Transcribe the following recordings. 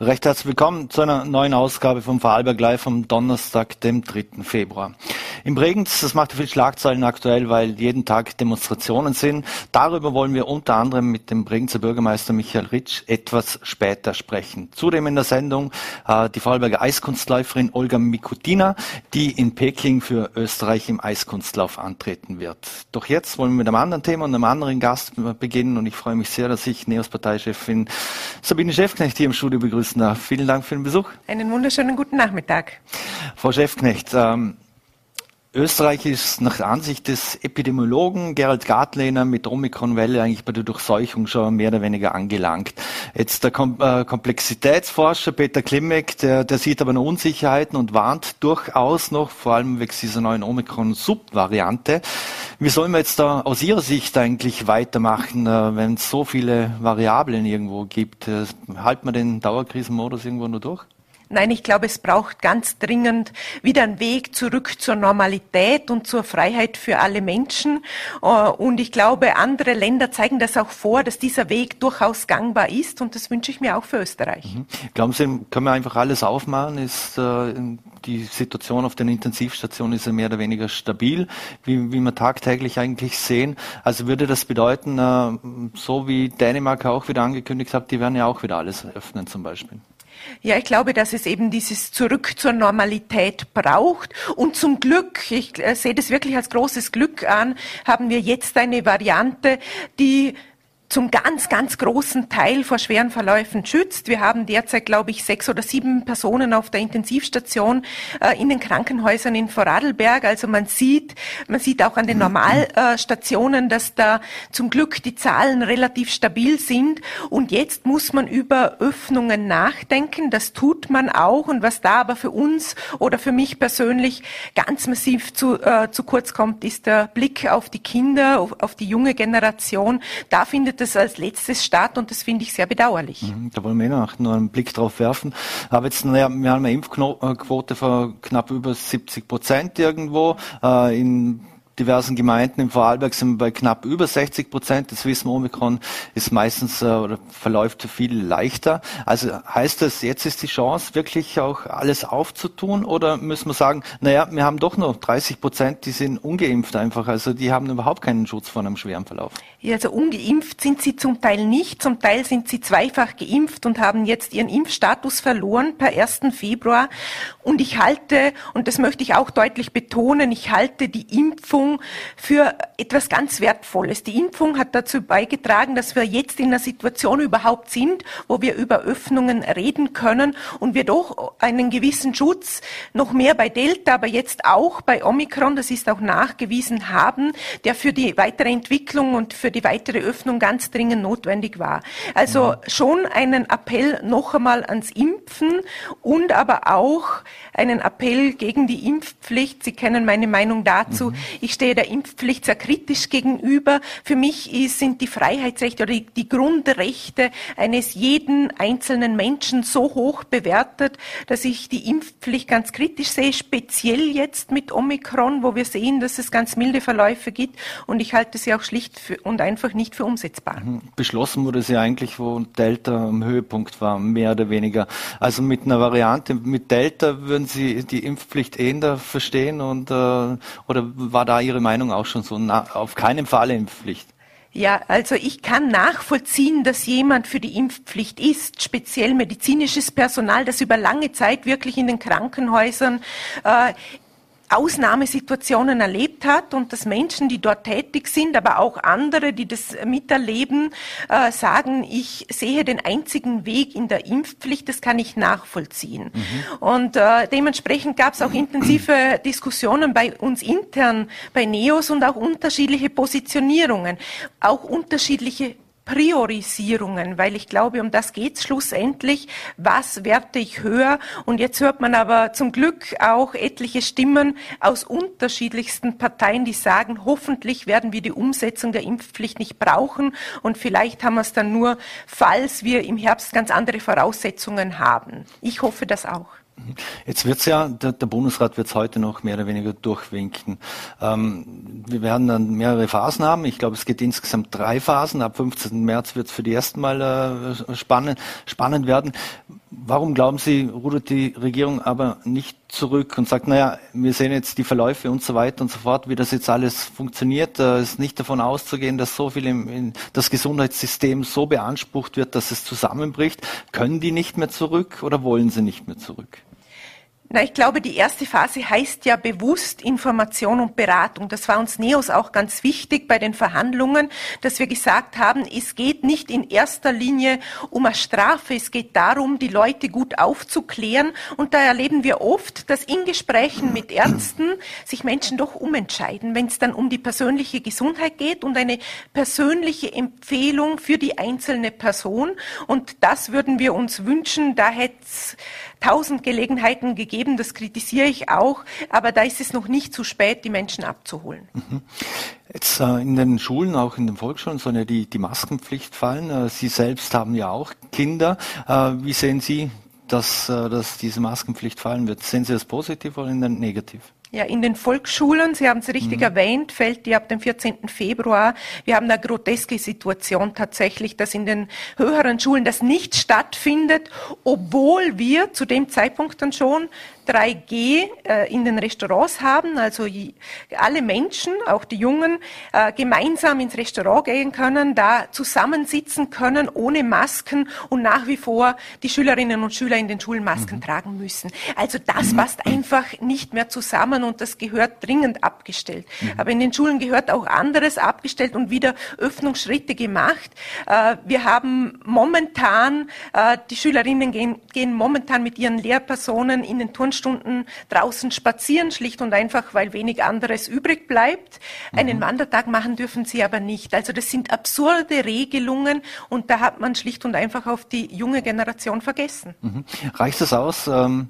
Recht herzlich willkommen zu einer neuen Ausgabe vom Vorarlberg Live am Donnerstag, dem 3. Februar. In Bregenz, das macht viel Schlagzeilen aktuell, weil jeden Tag Demonstrationen sind. Darüber wollen wir unter anderem mit dem Bregenzer Bürgermeister Michael Ritsch etwas später sprechen. Zudem in der Sendung äh, die Vorarlberger Eiskunstläuferin Olga Mikutina, die in Peking für Österreich im Eiskunstlauf antreten wird. Doch jetzt wollen wir mit einem anderen Thema und einem anderen Gast beginnen und ich freue mich sehr, dass ich Neos Parteichefin Sabine Schäfknecht hier im Studio begrüße Küstner. Vielen Dank für den Besuch. Einen wunderschönen guten Nachmittag. Frau Schäfknecht, ähm, Österreich ist nach Ansicht des Epidemiologen Gerald Gartlehner mit Omikron-Welle eigentlich bei der Durchseuchung schon mehr oder weniger angelangt. Jetzt der Kom äh, Komplexitätsforscher Peter Klimek, der, der sieht aber noch Unsicherheiten und warnt durchaus noch, vor allem wegen dieser neuen Omikron-Subvariante. Wie sollen wir jetzt da aus Ihrer Sicht eigentlich weitermachen, äh, wenn es so viele Variablen irgendwo gibt? Äh, halten wir den Dauerkrisenmodus irgendwo nur durch? Nein, ich glaube, es braucht ganz dringend wieder einen Weg zurück zur Normalität und zur Freiheit für alle Menschen. Äh, und ich glaube, andere Länder zeigen das auch vor, dass dieser Weg durchaus gangbar ist. Und das wünsche ich mir auch für Österreich. Mhm. Glauben Sie, können wir einfach alles aufmachen? Ist äh, die Situation auf den Intensivstationen ist ja mehr oder weniger stabil, wie, wie wir tagtäglich eigentlich sehen. Also würde das bedeuten, äh, so wie Dänemark auch wieder angekündigt hat, die werden ja auch wieder alles öffnen zum Beispiel? Ja, ich glaube, dass es eben dieses Zurück zur Normalität braucht. Und zum Glück, ich äh, sehe das wirklich als großes Glück an, haben wir jetzt eine Variante, die zum ganz, ganz großen Teil vor schweren Verläufen schützt. Wir haben derzeit, glaube ich, sechs oder sieben Personen auf der Intensivstation äh, in den Krankenhäusern in Vorarlberg. Also man sieht, man sieht auch an den Normalstationen, dass da zum Glück die Zahlen relativ stabil sind. Und jetzt muss man über Öffnungen nachdenken. Das tut man auch. Und was da aber für uns oder für mich persönlich ganz massiv zu, äh, zu kurz kommt, ist der Blick auf die Kinder, auf, auf die junge Generation. Da findet das als letztes statt und das finde ich sehr bedauerlich. Mhm, da wollen wir eh noch einen Blick drauf werfen. Aber jetzt, naja, wir haben eine Impfquote von knapp über 70 Prozent irgendwo. Äh, in diversen Gemeinden im Vorarlberg sind wir bei knapp über 60 Prozent. Das wissen wir, Omikron ist meistens äh, oder verläuft viel leichter. Also heißt das, jetzt ist die Chance, wirklich auch alles aufzutun? Oder müssen wir sagen, naja, wir haben doch noch 30 Prozent, die sind ungeimpft einfach. Also die haben überhaupt keinen Schutz vor einem schweren Verlauf. Ja, also ungeimpft sind sie zum Teil nicht. Zum Teil sind sie zweifach geimpft und haben jetzt ihren Impfstatus verloren per 1. Februar. Und ich halte, und das möchte ich auch deutlich betonen, ich halte die Impfung Impfung für etwas ganz Wertvolles. Die Impfung hat dazu beigetragen, dass wir jetzt in einer Situation überhaupt sind, wo wir über Öffnungen reden können und wir doch einen gewissen Schutz noch mehr bei Delta, aber jetzt auch bei Omikron, das ist auch nachgewiesen haben, der für die weitere Entwicklung und für die weitere Öffnung ganz dringend notwendig war. Also schon einen Appell noch einmal ans Impfen und aber auch einen Appell gegen die Impfpflicht. Sie kennen meine Meinung dazu. Mhm. Ich stehe der Impfpflicht sehr kritisch gegenüber. Für mich ist, sind die Freiheitsrechte oder die, die Grundrechte eines jeden einzelnen Menschen so hoch bewertet, dass ich die Impfpflicht ganz kritisch sehe, speziell jetzt mit Omikron, wo wir sehen, dass es ganz milde Verläufe gibt. Und ich halte sie auch schlicht für, und einfach nicht für umsetzbar. Mhm. Beschlossen wurde sie eigentlich, wo Delta am Höhepunkt war, mehr oder weniger. Also mit einer Variante mit Delta würden Sie die Impfpflicht eher verstehen und äh, oder war da Ihre Meinung auch schon so, na, auf keinen Fall Impfpflicht? Ja, also ich kann nachvollziehen, dass jemand für die Impfpflicht ist, speziell medizinisches Personal, das über lange Zeit wirklich in den Krankenhäusern äh, Ausnahmesituationen erlebt hat und dass Menschen, die dort tätig sind, aber auch andere, die das miterleben, äh, sagen, ich sehe den einzigen Weg in der Impfpflicht, das kann ich nachvollziehen. Mhm. Und äh, dementsprechend gab es auch intensive Diskussionen bei uns intern, bei NEOS und auch unterschiedliche Positionierungen, auch unterschiedliche Priorisierungen, weil ich glaube, um das geht es schlussendlich. Was werte ich höher? Und jetzt hört man aber zum Glück auch etliche Stimmen aus unterschiedlichsten Parteien, die sagen, hoffentlich werden wir die Umsetzung der Impfpflicht nicht brauchen und vielleicht haben wir es dann nur, falls wir im Herbst ganz andere Voraussetzungen haben. Ich hoffe das auch. Jetzt wird's ja, der, der Bundesrat wird es heute noch mehr oder weniger durchwinken. Ähm, wir werden dann mehrere Phasen haben. Ich glaube, es geht insgesamt drei Phasen. Ab 15. März wird es für die ersten Mal äh, spannend, spannend werden. Warum glauben Sie, rudert die Regierung aber nicht zurück und sagt, naja, wir sehen jetzt die Verläufe und so weiter und so fort, wie das jetzt alles funktioniert. Es ist nicht davon auszugehen, dass so viel im, in das Gesundheitssystem so beansprucht wird, dass es zusammenbricht. Können die nicht mehr zurück oder wollen sie nicht mehr zurück? Na, ich glaube, die erste Phase heißt ja bewusst Information und Beratung. Das war uns NEOS auch ganz wichtig bei den Verhandlungen, dass wir gesagt haben, es geht nicht in erster Linie um eine Strafe, es geht darum, die Leute gut aufzuklären. Und da erleben wir oft, dass in Gesprächen mit Ärzten sich Menschen doch umentscheiden, wenn es dann um die persönliche Gesundheit geht und eine persönliche Empfehlung für die einzelne Person. Und das würden wir uns wünschen. Da hätte tausend Gelegenheiten gegeben, das kritisiere ich auch, aber da ist es noch nicht zu spät, die Menschen abzuholen. Mhm. Jetzt äh, in den Schulen, auch in den Volksschulen, soll ja die, die Maskenpflicht fallen. Äh, Sie selbst haben ja auch Kinder. Äh, wie sehen Sie, dass, äh, dass diese Maskenpflicht fallen wird? Sehen Sie das positiv oder negativ? Ja, in den Volksschulen, Sie haben es richtig mhm. erwähnt, fällt die ab dem 14. Februar. Wir haben eine groteske Situation tatsächlich, dass in den höheren Schulen das nicht stattfindet, obwohl wir zu dem Zeitpunkt dann schon 3G äh, in den Restaurants haben, also alle Menschen, auch die Jungen, äh, gemeinsam ins Restaurant gehen können, da zusammensitzen können ohne Masken und nach wie vor die Schülerinnen und Schüler in den Schulen Masken mhm. tragen müssen. Also das passt einfach nicht mehr zusammen und das gehört dringend abgestellt. Mhm. Aber in den Schulen gehört auch anderes abgestellt und wieder Öffnungsschritte gemacht. Äh, wir haben momentan, äh, die Schülerinnen gehen, gehen momentan mit ihren Lehrpersonen in den Turnstunden Stunden draußen spazieren, schlicht und einfach, weil wenig anderes übrig bleibt. Einen mhm. Wandertag machen dürfen sie aber nicht. Also das sind absurde Regelungen und da hat man schlicht und einfach auf die junge Generation vergessen. Mhm. Reicht das aus? Ähm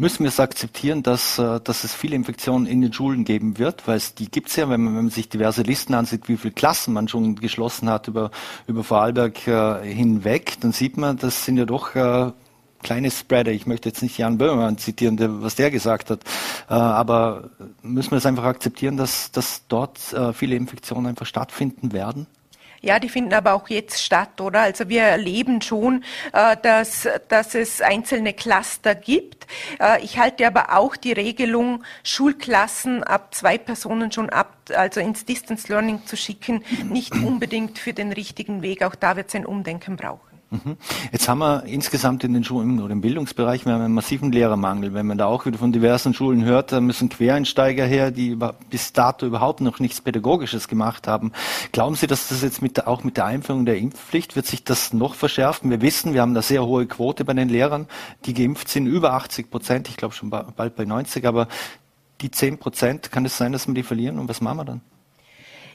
müssen wir es akzeptieren, dass, äh, dass es viele Infektionen in den Schulen geben wird, weil es die gibt es ja, wenn man, wenn man sich diverse Listen ansieht, wie viele Klassen man schon geschlossen hat über, über Vorarlberg äh, hinweg, dann sieht man, das sind ja doch äh, kleine Spreader. Ich möchte jetzt nicht Jan Böhmermann zitieren, der, was der gesagt hat, äh, aber müssen wir es einfach akzeptieren, dass, dass dort äh, viele Infektionen einfach stattfinden werden? Ja, die finden aber auch jetzt statt, oder? Also wir erleben schon, äh, dass, dass es einzelne Cluster gibt. Äh, ich halte aber auch die Regelung, Schulklassen ab zwei Personen schon ab, also ins Distance Learning zu schicken, nicht unbedingt für den richtigen Weg. Auch da wird es ein Umdenken brauchen. Mhm. Jetzt haben wir insgesamt in den Schulen oder im Bildungsbereich wir haben einen massiven Lehrermangel. Wenn man da auch wieder von diversen Schulen hört, da müssen Quereinsteiger her, die bis dato überhaupt noch nichts Pädagogisches gemacht haben. Glauben Sie, dass das jetzt mit auch mit der Einführung der Impfpflicht wird sich das noch verschärfen? Wir wissen, wir haben eine sehr hohe Quote bei den Lehrern, die geimpft sind, über 80 Prozent, ich glaube schon bald bei 90, aber die 10 Prozent, kann es sein, dass wir die verlieren? Und was machen wir dann?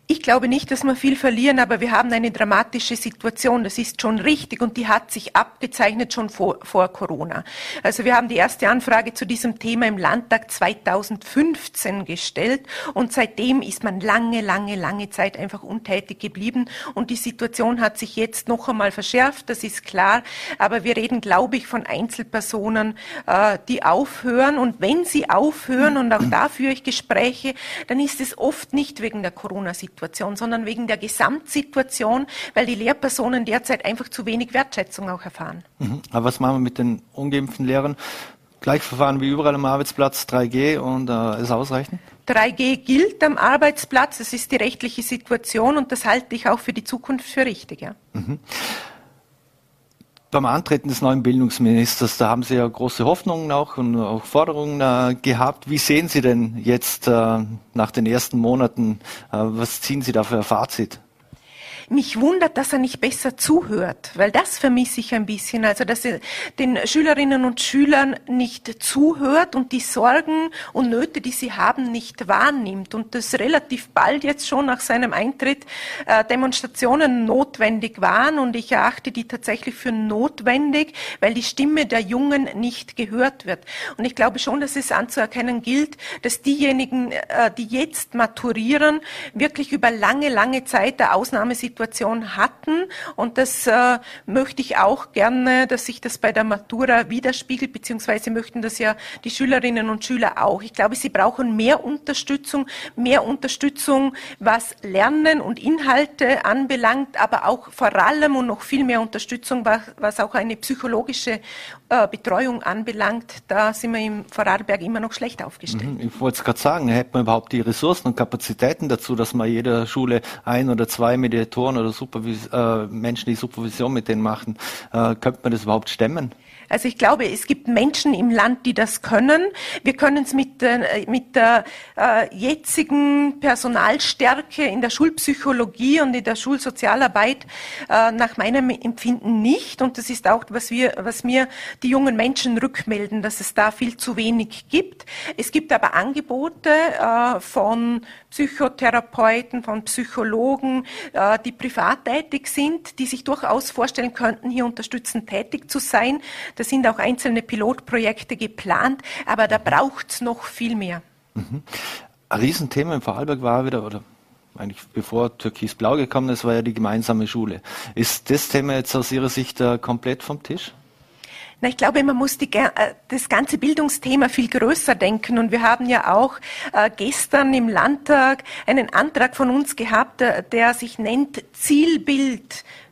Ich glaube nicht, dass wir viel verlieren, aber wir haben eine dramatische Situation. Das ist schon richtig und die hat sich abgezeichnet schon vor, vor Corona. Also wir haben die erste Anfrage zu diesem Thema im Landtag 2015 gestellt und seitdem ist man lange, lange, lange Zeit einfach untätig geblieben und die Situation hat sich jetzt noch einmal verschärft, das ist klar. Aber wir reden, glaube ich, von Einzelpersonen, äh, die aufhören und wenn sie aufhören und auch da führe ich Gespräche, dann ist es oft nicht wegen der Corona-Situation Situation, sondern wegen der Gesamtsituation, weil die Lehrpersonen derzeit einfach zu wenig Wertschätzung auch erfahren. Mhm. Aber was machen wir mit den ungeimpften Lehrern? Gleichverfahren wie überall am Arbeitsplatz, 3G und äh, ist ausreichend? 3G gilt am Arbeitsplatz, das ist die rechtliche Situation und das halte ich auch für die Zukunft für richtig. Ja. Mhm beim Antreten des neuen Bildungsministers, da haben Sie ja große Hoffnungen auch und auch Forderungen äh, gehabt. Wie sehen Sie denn jetzt äh, nach den ersten Monaten, äh, was ziehen Sie da für ein Fazit? Mich wundert, dass er nicht besser zuhört, weil das vermisse ich ein bisschen. Also, dass er den Schülerinnen und Schülern nicht zuhört und die Sorgen und Nöte, die sie haben, nicht wahrnimmt. Und das relativ bald jetzt schon nach seinem Eintritt äh, Demonstrationen notwendig waren. Und ich erachte die tatsächlich für notwendig, weil die Stimme der Jungen nicht gehört wird. Und ich glaube schon, dass es anzuerkennen gilt, dass diejenigen, äh, die jetzt maturieren, wirklich über lange, lange Zeit der Ausnahmesituation Krisensituation hatten. Und das äh, möchte ich auch gerne, dass sich das bei der Matura widerspiegelt, beziehungsweise möchten das ja die Schülerinnen und Schüler auch. Ich glaube, sie brauchen mehr Unterstützung, mehr Unterstützung, was Lernen und Inhalte anbelangt, aber auch vor allem und noch viel mehr Unterstützung, was auch eine psychologische äh, Betreuung anbelangt. Da sind wir im Vorarlberg immer noch schlecht aufgestellt. Mhm, ich wollte es gerade sagen, hätte man überhaupt die Ressourcen und Kapazitäten dazu, dass man jeder Schule ein oder zwei Mediatoren oder Supervis äh, Menschen, die Supervision mit denen machen, äh, könnte man das überhaupt stemmen? Also ich glaube, es gibt Menschen im Land, die das können. Wir können es mit, äh, mit der äh, jetzigen Personalstärke in der Schulpsychologie und in der Schulsozialarbeit äh, nach meinem Empfinden nicht. Und das ist auch, was wir, was mir die jungen Menschen rückmelden, dass es da viel zu wenig gibt. Es gibt aber Angebote äh, von Psychotherapeuten, von Psychologen, äh, die privat tätig sind, die sich durchaus vorstellen könnten, hier unterstützend tätig zu sein. Da sind auch einzelne Pilotprojekte geplant, aber da braucht es noch viel mehr. Mhm. Ein Riesenthema im Vorarlberg war wieder, oder eigentlich bevor Türkis Blau gekommen ist, war ja die gemeinsame Schule. Ist das Thema jetzt aus Ihrer Sicht äh, komplett vom Tisch? Na, ich glaube, man muss die, äh, das ganze Bildungsthema viel größer denken. Und wir haben ja auch äh, gestern im Landtag einen Antrag von uns gehabt, der, der sich nennt Zielbild äh,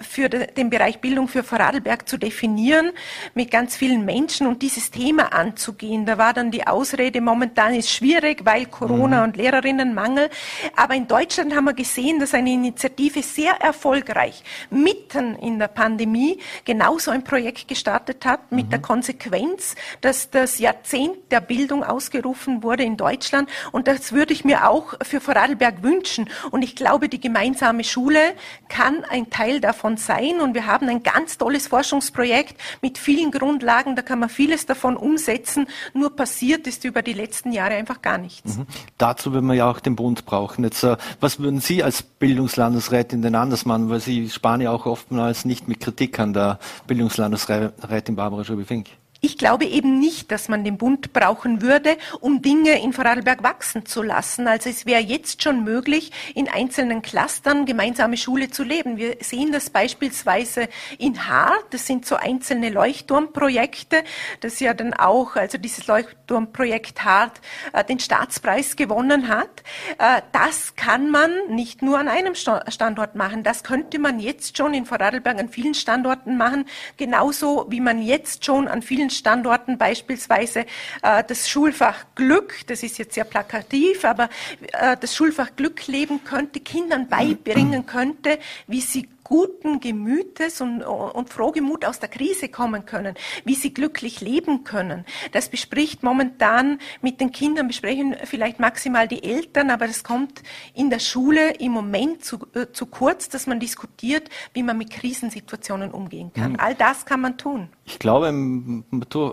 für den Bereich Bildung für Vorarlberg zu definieren, mit ganz vielen Menschen und dieses Thema anzugehen. Da war dann die Ausrede, momentan ist schwierig, weil Corona mhm. und Lehrerinnenmangel. Aber in Deutschland haben wir gesehen, dass eine Initiative sehr erfolgreich mitten in der Pandemie genauso ein Projekt gestartet hat, mit mhm. der Konsequenz, dass das Jahrzehnt der Bildung ausgerufen wurde in Deutschland. Und das würde ich mir auch für Vorarlberg wünschen. Und ich glaube, die gemeinsame Schule kann ein Teil Teil davon sein. Und wir haben ein ganz tolles Forschungsprojekt mit vielen Grundlagen. Da kann man vieles davon umsetzen. Nur passiert ist über die letzten Jahre einfach gar nichts. Mhm. Dazu würden wir ja auch den Bund brauchen. Jetzt, äh, was würden Sie als Bildungslandesrätin denn anders machen? Weil Sie sparen ja auch oftmals nicht mit Kritik an der Bildungslandesrätin Barbara Schubifink. Ich glaube eben nicht, dass man den Bund brauchen würde, um Dinge in Vorarlberg wachsen zu lassen. Also es wäre jetzt schon möglich, in einzelnen Clustern gemeinsame Schule zu leben. Wir sehen das beispielsweise in Haar. Das sind so einzelne Leuchtturmprojekte, das ja dann auch, also dieses Leuchtturmprojekt Hart, äh, den Staatspreis gewonnen hat. Äh, das kann man nicht nur an einem Standort machen. Das könnte man jetzt schon in Vorarlberg an vielen Standorten machen, genauso wie man jetzt schon an vielen Standorten beispielsweise äh, das Schulfach Glück, das ist jetzt sehr plakativ, aber äh, das Schulfach Glück leben könnte, Kindern beibringen könnte, wie sie guten Gemütes und, und frohgemut aus der Krise kommen können, wie sie glücklich leben können. Das bespricht momentan mit den Kindern, besprechen vielleicht maximal die Eltern, aber das kommt in der Schule im Moment zu, äh, zu kurz, dass man diskutiert, wie man mit Krisensituationen umgehen kann. Mhm. All das kann man tun. Ich glaube, im,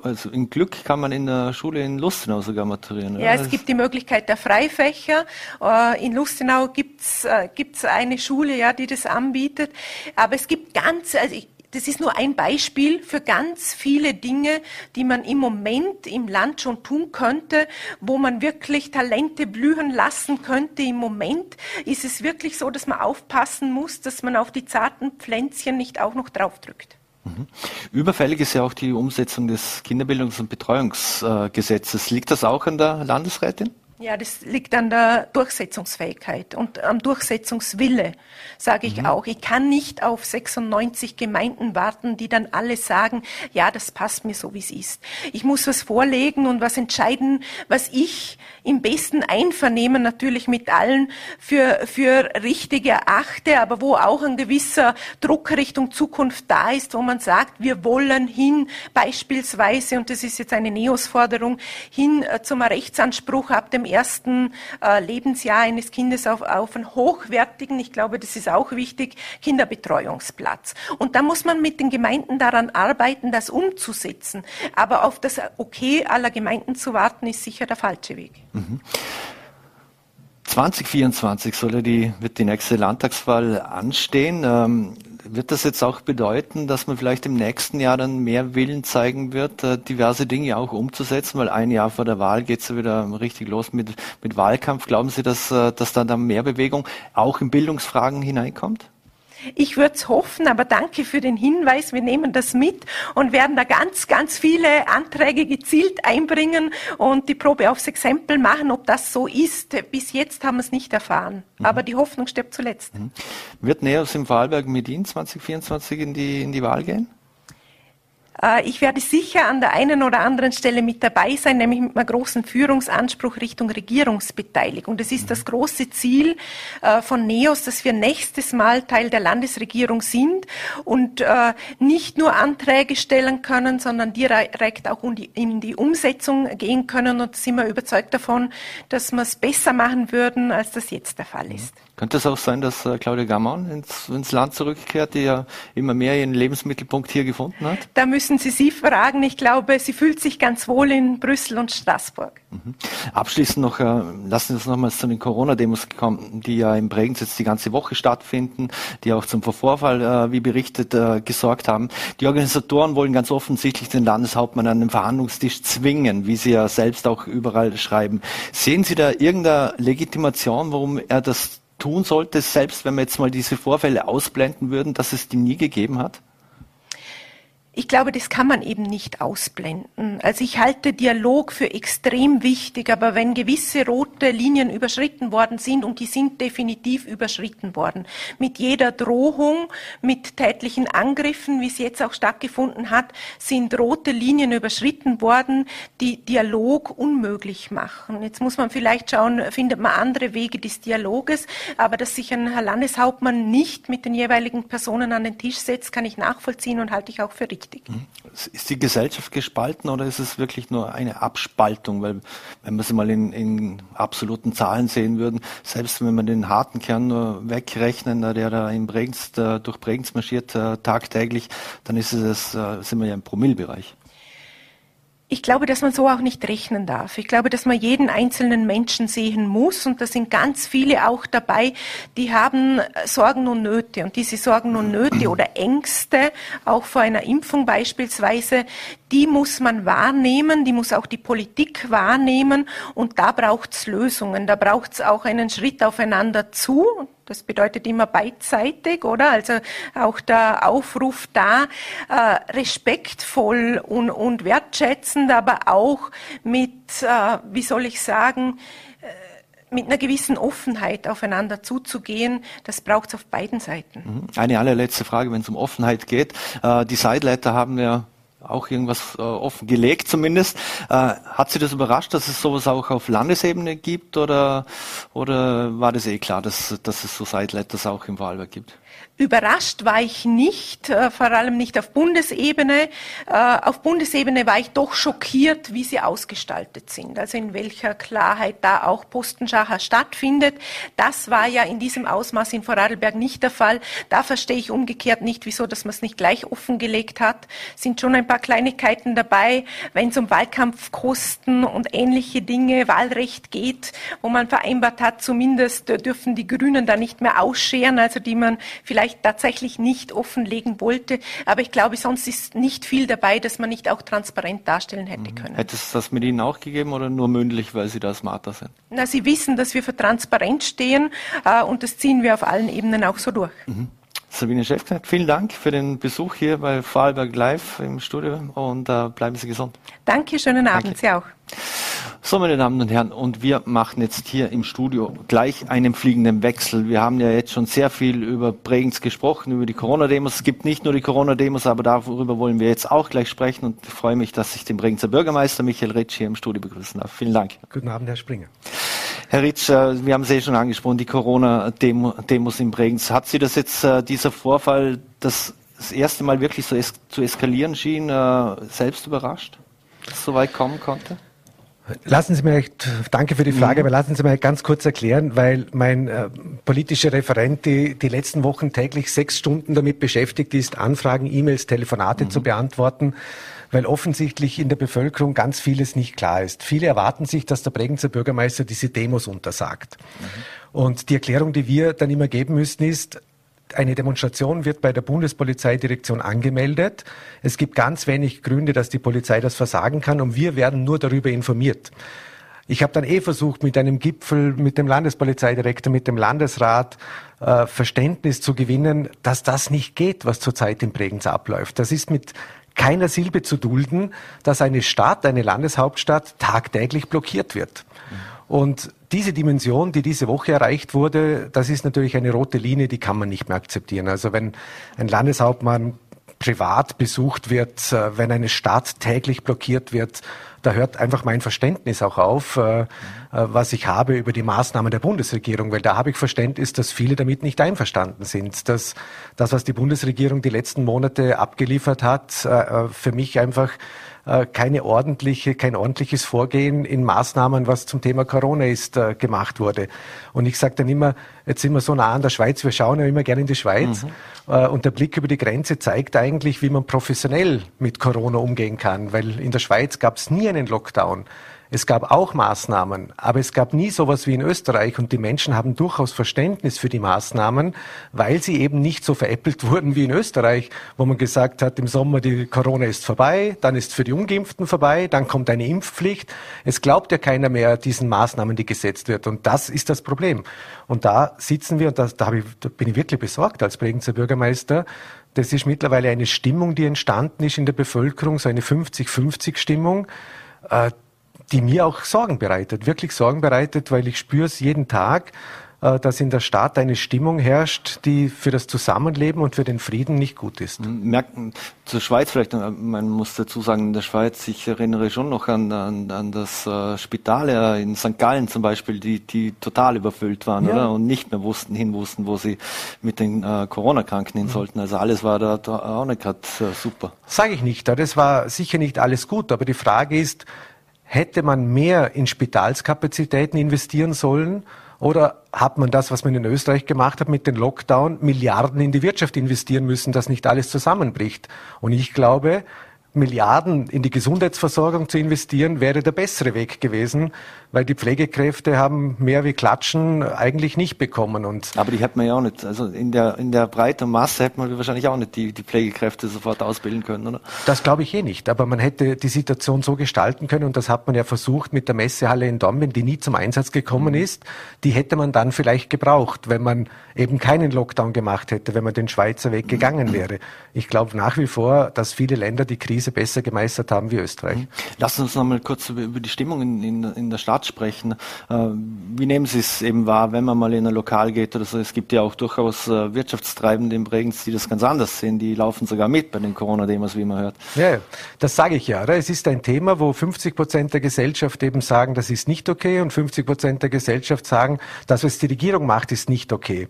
also in Glück kann man in der Schule in Lustenau sogar maturieren. Ja, es gibt die Möglichkeit der Freifächer. Äh, in Lustenau gibt's äh, gibt's eine Schule, ja, die das anbietet. Aber es gibt ganz, also ich, das ist nur ein Beispiel für ganz viele Dinge, die man im Moment im Land schon tun könnte, wo man wirklich Talente blühen lassen könnte. Im Moment ist es wirklich so, dass man aufpassen muss, dass man auf die zarten Pflänzchen nicht auch noch draufdrückt. Mhm. Überfällig ist ja auch die Umsetzung des Kinderbildungs- und Betreuungsgesetzes. Liegt das auch an der Landesrätin? Ja, das liegt an der Durchsetzungsfähigkeit und am Durchsetzungswille, sage ich mhm. auch. Ich kann nicht auf 96 Gemeinden warten, die dann alle sagen, ja, das passt mir so, wie es ist. Ich muss was vorlegen und was entscheiden, was ich im besten Einvernehmen natürlich mit allen für, für richtig erachte, aber wo auch ein gewisser Druck Richtung Zukunft da ist, wo man sagt, wir wollen hin beispielsweise, und das ist jetzt eine Neos-Forderung, hin äh, zum Rechtsanspruch ab dem ersten äh, Lebensjahr eines Kindes auf, auf einen hochwertigen, ich glaube, das ist auch wichtig, Kinderbetreuungsplatz. Und da muss man mit den Gemeinden daran arbeiten, das umzusetzen. Aber auf das Okay aller Gemeinden zu warten, ist sicher der falsche Weg. Mhm. 2024 soll die, wird die nächste Landtagswahl anstehen. Ähm, wird das jetzt auch bedeuten, dass man vielleicht im nächsten Jahr dann mehr Willen zeigen wird, äh, diverse Dinge auch umzusetzen? Weil ein Jahr vor der Wahl geht es ja wieder richtig los mit, mit Wahlkampf. Glauben Sie, dass, äh, dass da dann mehr Bewegung auch in Bildungsfragen hineinkommt? Ich würde es hoffen, aber danke für den Hinweis. Wir nehmen das mit und werden da ganz, ganz viele Anträge gezielt einbringen und die Probe aufs Exempel machen, ob das so ist. Bis jetzt haben wir es nicht erfahren. Mhm. Aber die Hoffnung stirbt zuletzt. Mhm. Wird Neos im Wahlberg mit Ihnen 2024 in die, in die Wahl gehen? Äh, ich werde sicher an der einen oder anderen Stelle mit dabei sein, nämlich mit einem großen Führungsanspruch Richtung Regierungsbeteiligung. Das ist das große Ziel äh, von NEOS, dass wir nächstes Mal Teil der Landesregierung sind und äh, nicht nur Anträge stellen können, sondern direkt auch in die Umsetzung gehen können. Und sind wir überzeugt davon, dass wir es besser machen würden, als das jetzt der Fall ist. Könnte es auch sein, dass äh, Claudia Gammann ins, ins, Land zurückkehrt, die ja immer mehr ihren Lebensmittelpunkt hier gefunden hat? Da müssen Sie sie fragen. Ich glaube, sie fühlt sich ganz wohl in Brüssel und Straßburg. Mhm. Abschließend noch, äh, lassen Sie uns nochmals zu den Corona-Demos kommen, die ja in Bregenz jetzt die ganze Woche stattfinden, die auch zum Vorfall, äh, wie berichtet, äh, gesorgt haben. Die Organisatoren wollen ganz offensichtlich den Landeshauptmann an den Verhandlungstisch zwingen, wie sie ja selbst auch überall schreiben. Sehen Sie da irgendeine Legitimation, warum er das tun sollte, selbst wenn wir jetzt mal diese Vorfälle ausblenden würden, dass es die nie gegeben hat? Ich glaube, das kann man eben nicht ausblenden. Also ich halte Dialog für extrem wichtig, aber wenn gewisse rote Linien überschritten worden sind, und die sind definitiv überschritten worden, mit jeder Drohung, mit tätlichen Angriffen, wie es jetzt auch stattgefunden hat, sind rote Linien überschritten worden, die Dialog unmöglich machen. Jetzt muss man vielleicht schauen, findet man andere Wege des Dialoges, aber dass sich ein Herr Landeshauptmann nicht mit den jeweiligen Personen an den Tisch setzt, kann ich nachvollziehen und halte ich auch für richtig wichtig. Mhm. Ist die Gesellschaft gespalten oder ist es wirklich nur eine Abspaltung? Weil wenn wir es mal in, in absoluten Zahlen sehen würden, selbst wenn wir den harten Kern nur wegrechnen, der da in Bregenz, durch Bregenz marschiert äh, tagtäglich, dann ist es, äh, sind wir ja im Promillbereich. Ich glaube, dass man so auch nicht rechnen darf. Ich glaube, dass man jeden einzelnen Menschen sehen muss. Und da sind ganz viele auch dabei, die haben Sorgen und Nöte. Und diese Sorgen und Nöte oder Ängste, auch vor einer Impfung beispielsweise, die muss man wahrnehmen, die muss auch die Politik wahrnehmen. Und da braucht es Lösungen. Da braucht es auch einen Schritt aufeinander zu. Das bedeutet immer beidseitig, oder? Also auch der Aufruf da, äh, respektvoll und, und wertschätzend, aber auch mit, äh, wie soll ich sagen, äh, mit einer gewissen Offenheit aufeinander zuzugehen, das braucht es auf beiden Seiten. Mhm. Eine allerletzte Frage, wenn es um Offenheit geht. Äh, die Sideleiter haben ja auch irgendwas äh, offen gelegt zumindest. Äh, hat Sie das überrascht, dass es sowas auch auf Landesebene gibt oder, oder war das eh klar, dass, dass es so Sideletters auch im Wahlwerk gibt? Überrascht war ich nicht, äh, vor allem nicht auf Bundesebene. Äh, auf Bundesebene war ich doch schockiert, wie sie ausgestaltet sind, also in welcher Klarheit da auch Postenschacher stattfindet. Das war ja in diesem Ausmaß in Vorarlberg nicht der Fall. Da verstehe ich umgekehrt nicht, wieso, dass man es nicht gleich offengelegt hat. Sind schon ein paar Kleinigkeiten dabei, wenn es um Wahlkampfkosten und ähnliche Dinge, Wahlrecht geht, wo man vereinbart hat, zumindest dürfen die Grünen da nicht mehr ausscheren, also die man vielleicht tatsächlich nicht offenlegen wollte. Aber ich glaube, sonst ist nicht viel dabei, dass man nicht auch transparent darstellen hätte mhm. können. Hätte es das mit Ihnen auch gegeben oder nur mündlich, weil Sie da smarter sind? Na, Sie wissen, dass wir für Transparenz stehen äh, und das ziehen wir auf allen Ebenen auch so durch. Mhm. Sabine Schäfknecht, vielen Dank für den Besuch hier bei Vorarlberg Live im Studio und äh, bleiben Sie gesund. Danke, schönen Abend, Danke. Sie auch. So, meine Damen und Herren, und wir machen jetzt hier im Studio gleich einen fliegenden Wechsel. Wir haben ja jetzt schon sehr viel über Bregenz gesprochen, über die Corona-Demos. Es gibt nicht nur die Corona-Demos, aber darüber wollen wir jetzt auch gleich sprechen und ich freue mich, dass ich den Bregenzer Bürgermeister Michael Ritsch hier im Studio begrüßen darf. Vielen Dank. Guten Abend, Herr Springer. Herr Ritsch, äh, wir haben es eh schon angesprochen, die Corona-Demos in Bregenz. Hat Sie das jetzt, äh, dieser Vorfall, das das erste Mal wirklich so es zu eskalieren schien, äh, selbst überrascht, dass es so weit kommen konnte? Lassen Sie mir, danke für die Frage, mhm. aber lassen Sie mir ganz kurz erklären, weil mein äh, politischer Referent die, die letzten Wochen täglich sechs Stunden damit beschäftigt ist, Anfragen, E-Mails, Telefonate mhm. zu beantworten, weil offensichtlich in der Bevölkerung ganz vieles nicht klar ist. Viele erwarten sich, dass der Bregenzer Bürgermeister diese Demos untersagt. Mhm. Und die Erklärung, die wir dann immer geben müssen, ist, eine Demonstration wird bei der Bundespolizeidirektion angemeldet. Es gibt ganz wenig Gründe, dass die Polizei das versagen kann und wir werden nur darüber informiert. Ich habe dann eh versucht, mit einem Gipfel, mit dem Landespolizeidirektor, mit dem Landesrat äh, Verständnis zu gewinnen, dass das nicht geht, was zurzeit in Bregenz abläuft. Das ist mit keiner Silbe zu dulden, dass eine Stadt, eine Landeshauptstadt tagtäglich blockiert wird. Und diese Dimension, die diese Woche erreicht wurde, das ist natürlich eine rote Linie, die kann man nicht mehr akzeptieren. Also wenn ein Landeshauptmann privat besucht wird, äh, wenn eine Stadt täglich blockiert wird, da hört einfach mein Verständnis auch auf, äh, äh, was ich habe über die Maßnahmen der Bundesregierung, weil da habe ich Verständnis, dass viele damit nicht einverstanden sind, dass das, was die Bundesregierung die letzten Monate abgeliefert hat, für mich einfach keine ordentliche, kein ordentliches Vorgehen in Maßnahmen, was zum Thema Corona ist, äh, gemacht wurde. Und ich sage dann immer, jetzt sind wir so nah an der Schweiz, wir schauen ja immer gerne in die Schweiz. Mhm. Äh, und der Blick über die Grenze zeigt eigentlich, wie man professionell mit Corona umgehen kann, weil in der Schweiz gab es nie einen Lockdown. Es gab auch Maßnahmen, aber es gab nie sowas wie in Österreich und die Menschen haben durchaus Verständnis für die Maßnahmen, weil sie eben nicht so veräppelt wurden wie in Österreich, wo man gesagt hat, im Sommer die Corona ist vorbei, dann ist für die Ungeimpften vorbei, dann kommt eine Impfpflicht. Es glaubt ja keiner mehr diesen Maßnahmen, die gesetzt wird und das ist das Problem. Und da sitzen wir und das, da, ich, da bin ich wirklich besorgt als Bregenzer Bürgermeister, das ist mittlerweile eine Stimmung, die entstanden ist in der Bevölkerung, so eine 50-50-Stimmung. Die mir auch Sorgen bereitet, wirklich Sorgen bereitet, weil ich spüre es jeden Tag, äh, dass in der Stadt eine Stimmung herrscht, die für das Zusammenleben und für den Frieden nicht gut ist. Merken zur Schweiz vielleicht, äh, man muss dazu sagen, in der Schweiz, ich erinnere schon noch an, an, an das äh, Spital in St. Gallen zum Beispiel, die, die total überfüllt waren, ja. oder? Und nicht mehr wussten, hin wussten, wo sie mit den äh, Corona-Kranken hin mhm. sollten. Also alles war da, da auch nicht gerade äh, super. Sage ich nicht, das war sicher nicht alles gut, aber die Frage ist, Hätte man mehr in Spitalskapazitäten investieren sollen? Oder hat man das, was man in Österreich gemacht hat mit den Lockdown, Milliarden in die Wirtschaft investieren müssen, dass nicht alles zusammenbricht? Und ich glaube, Milliarden in die Gesundheitsversorgung zu investieren, wäre der bessere Weg gewesen, weil die Pflegekräfte haben mehr wie Klatschen eigentlich nicht bekommen. Und Aber die hätte man ja auch nicht, also in der, in der breiten Masse hätte man wahrscheinlich auch nicht die, die Pflegekräfte sofort ausbilden können, oder? Das glaube ich eh nicht. Aber man hätte die Situation so gestalten können und das hat man ja versucht mit der Messehalle in Dornbirn, die nie zum Einsatz gekommen mhm. ist. Die hätte man dann vielleicht gebraucht, wenn man eben keinen Lockdown gemacht hätte, wenn man den Schweizer Weg gegangen wäre. Ich glaube nach wie vor, dass viele Länder die Krise besser gemeistert haben wie Österreich. Mhm. Sie uns noch mal kurz über die Stimmung in, in, in der Stadt Staat sprechen. Äh, wie nehmen Sie es eben wahr, wenn man mal in ein Lokal geht oder so? Es gibt ja auch durchaus äh, Wirtschaftstreibende in Bregenz, die das ganz anders sehen. Die laufen sogar mit bei den Corona-Demos, wie man hört. Ja, das sage ich ja. Es ist ein Thema, wo 50 Prozent der Gesellschaft eben sagen, das ist nicht okay und 50 Prozent der Gesellschaft sagen, das, was die Regierung macht, ist nicht okay.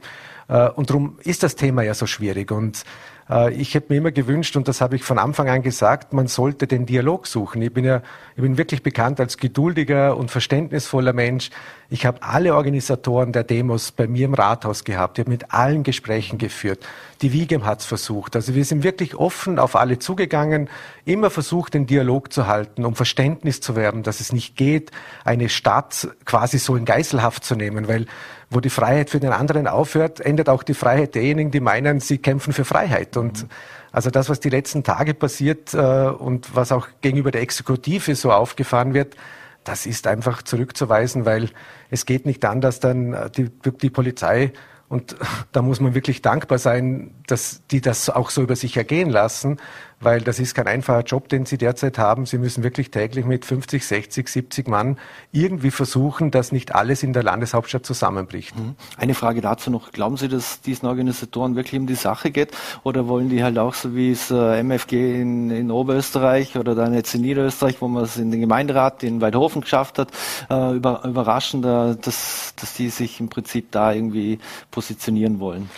Äh, und darum ist das Thema ja so schwierig. Und äh, ich hätte mir immer gewünscht, und das habe ich von Anfang an gesagt, man sollte den Dialog suchen. Ich bin ja, ich bin wirklich bekannt als geduldiger und verständnisvoller Mensch. Ich habe alle Organisatoren der Demos bei mir im Rathaus gehabt. Ich habe mit allen Gesprächen geführt. Die Wiegem hat es versucht. Also wir sind wirklich offen auf alle zugegangen, immer versucht, den Dialog zu halten, um Verständnis zu werden, dass es nicht geht, eine Stadt quasi so in Geiselhaft zu nehmen, weil wo die Freiheit für den anderen aufhört, endet auch die Freiheit derjenigen, die meinen, sie kämpfen für Freiheit. Und mhm. also das, was die letzten Tage passiert äh, und was auch gegenüber der Exekutive so aufgefahren wird, das ist einfach zurückzuweisen, weil es geht nicht anders, dann äh, die, die Polizei und da muss man wirklich dankbar sein, dass die das auch so über sich ergehen lassen, weil das ist kein einfacher Job, den Sie derzeit haben. Sie müssen wirklich täglich mit 50, 60, 70 Mann irgendwie versuchen, dass nicht alles in der Landeshauptstadt zusammenbricht. Mhm. Eine Frage dazu noch. Glauben Sie, dass diesen Organisatoren wirklich um die Sache geht oder wollen die halt auch so wie es äh, MFG in, in, Oberösterreich oder dann jetzt in Niederösterreich, wo man es in den Gemeinderat in Weidhofen geschafft hat, äh, über, überraschen, dass, dass die sich im Prinzip da irgendwie positionieren wollen?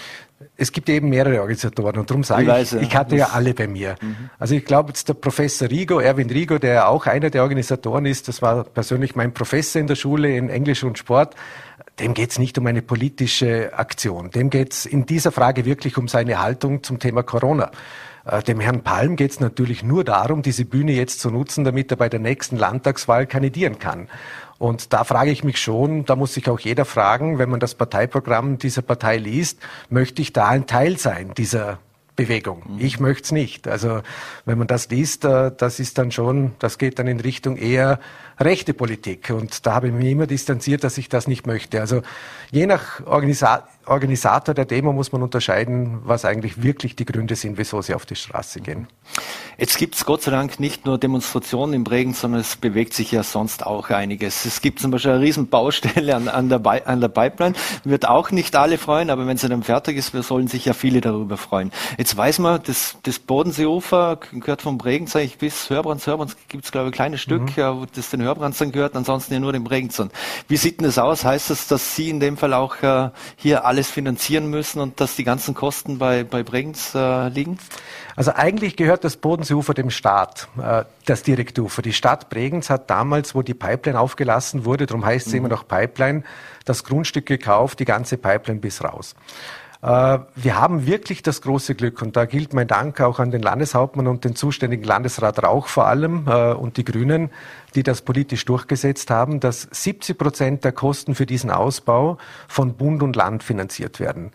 Es gibt eben mehrere Organisatoren und darum sage ich, weiß, ich, ich hatte ja alle bei mir. Mhm. Also ich glaube jetzt der Professor Rigo, Erwin Rigo, der auch einer der Organisatoren ist, das war persönlich mein Professor in der Schule in Englisch und Sport, dem geht es nicht um eine politische Aktion. Dem geht es in dieser Frage wirklich um seine Haltung zum Thema Corona. Äh, dem Herrn Palm geht es natürlich nur darum, diese Bühne jetzt zu nutzen, damit er bei der nächsten Landtagswahl kandidieren kann. Und da frage ich mich schon, da muss sich auch jeder fragen, wenn man das Parteiprogramm dieser Partei liest, möchte ich da ein Teil sein dieser Bewegung. Mhm. Ich möchte es nicht. Also wenn man das liest, äh, das ist dann schon, das geht dann in Richtung eher rechte Politik. Und da habe ich mich immer distanziert, dass ich das nicht möchte. Also je nach Organisa Organisator der Demo muss man unterscheiden, was eigentlich wirklich die Gründe sind, wieso sie auf die Straße gehen. Jetzt gibt es Gott sei Dank nicht nur Demonstrationen im Regen, sondern es bewegt sich ja sonst auch einiges. Es gibt zum Beispiel eine riesen Baustelle an, an, der, an der Pipeline. Wird auch nicht alle freuen, aber wenn sie dann fertig ist, wir sollen sich ja viele darüber freuen. Jetzt weiß man, das, das Bodenseeufer gehört vom Bregenz eigentlich bis Hörbrands. Hörbrands gibt es, glaube ich, ein kleines Stück, mhm. wo das den Hörbrands dann gehört, ansonsten ja nur dem Bregenz. Wie sieht denn das aus? Heißt das, dass Sie in dem Fall auch äh, hier alles finanzieren müssen und dass die ganzen Kosten bei, bei Bregenz äh, liegen? Also eigentlich gehört das Bodenseeufer dem Staat, äh, das Direktufer. Die Stadt Bregenz hat damals, wo die Pipeline aufgelassen wurde, darum heißt es mhm. immer noch Pipeline, das Grundstück gekauft, die ganze Pipeline bis raus. Äh, wir haben wirklich das große Glück und da gilt mein Dank auch an den Landeshauptmann und den zuständigen Landesrat Rauch vor allem äh, und die Grünen, die das politisch durchgesetzt haben, dass 70 Prozent der Kosten für diesen Ausbau von Bund und Land finanziert werden.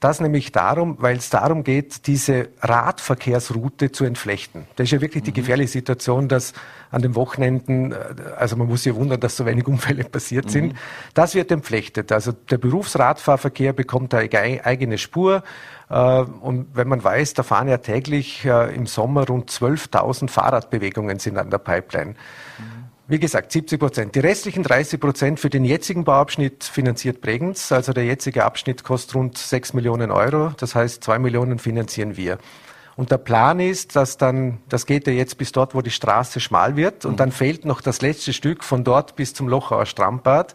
Das nämlich darum, weil es darum geht, diese Radverkehrsroute zu entflechten. Das ist ja wirklich die mhm. gefährliche Situation, dass an den Wochenenden, äh, also man muss sich wundern, dass so wenig Unfälle passiert mhm. sind. Das wird entflechtet. Also der Berufsradfahrverkehr bekommt eine eigene Spur. Äh, und wenn man weiß, da fahren ja täglich äh, im Sommer rund 12.000 Fahrradbewegungen sind an der Pipeline. Mhm. Wie gesagt, 70 Prozent. Die restlichen 30 Prozent für den jetzigen Bauabschnitt finanziert Bregenz. Also der jetzige Abschnitt kostet rund 6 Millionen Euro. Das heißt, 2 Millionen finanzieren wir. Und der Plan ist, dass dann, das geht ja jetzt bis dort, wo die Straße schmal wird. Und dann fehlt noch das letzte Stück von dort bis zum Lochauer Strandbad.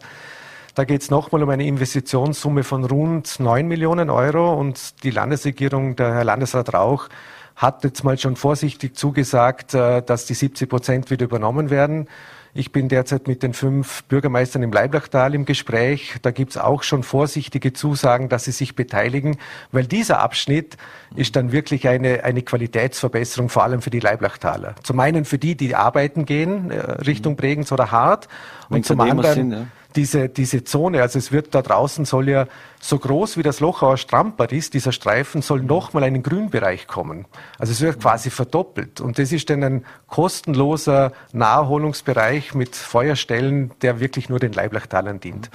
Da geht es nochmal um eine Investitionssumme von rund 9 Millionen Euro. Und die Landesregierung, der Herr Landesrat Rauch, hat jetzt mal schon vorsichtig zugesagt, äh, dass die 70 Prozent wieder übernommen werden. Ich bin derzeit mit den fünf Bürgermeistern im Leiblachtal im Gespräch. Da gibt's auch schon vorsichtige Zusagen, dass sie sich beteiligen, weil dieser Abschnitt ist dann wirklich eine, eine Qualitätsverbesserung, vor allem für die Leiblachtaler. Zum einen für die, die arbeiten gehen, äh, Richtung Bregenz oder Hart, und zum anderen... Sind, ja diese, diese Zone, also es wird da draußen soll ja so groß wie das Lochauer Strampbad ist, dieser Streifen soll nochmal einen Grünbereich kommen. Also es wird quasi verdoppelt. Und das ist dann ein kostenloser Naherholungsbereich mit Feuerstellen, der wirklich nur den Leiblachtalern dient.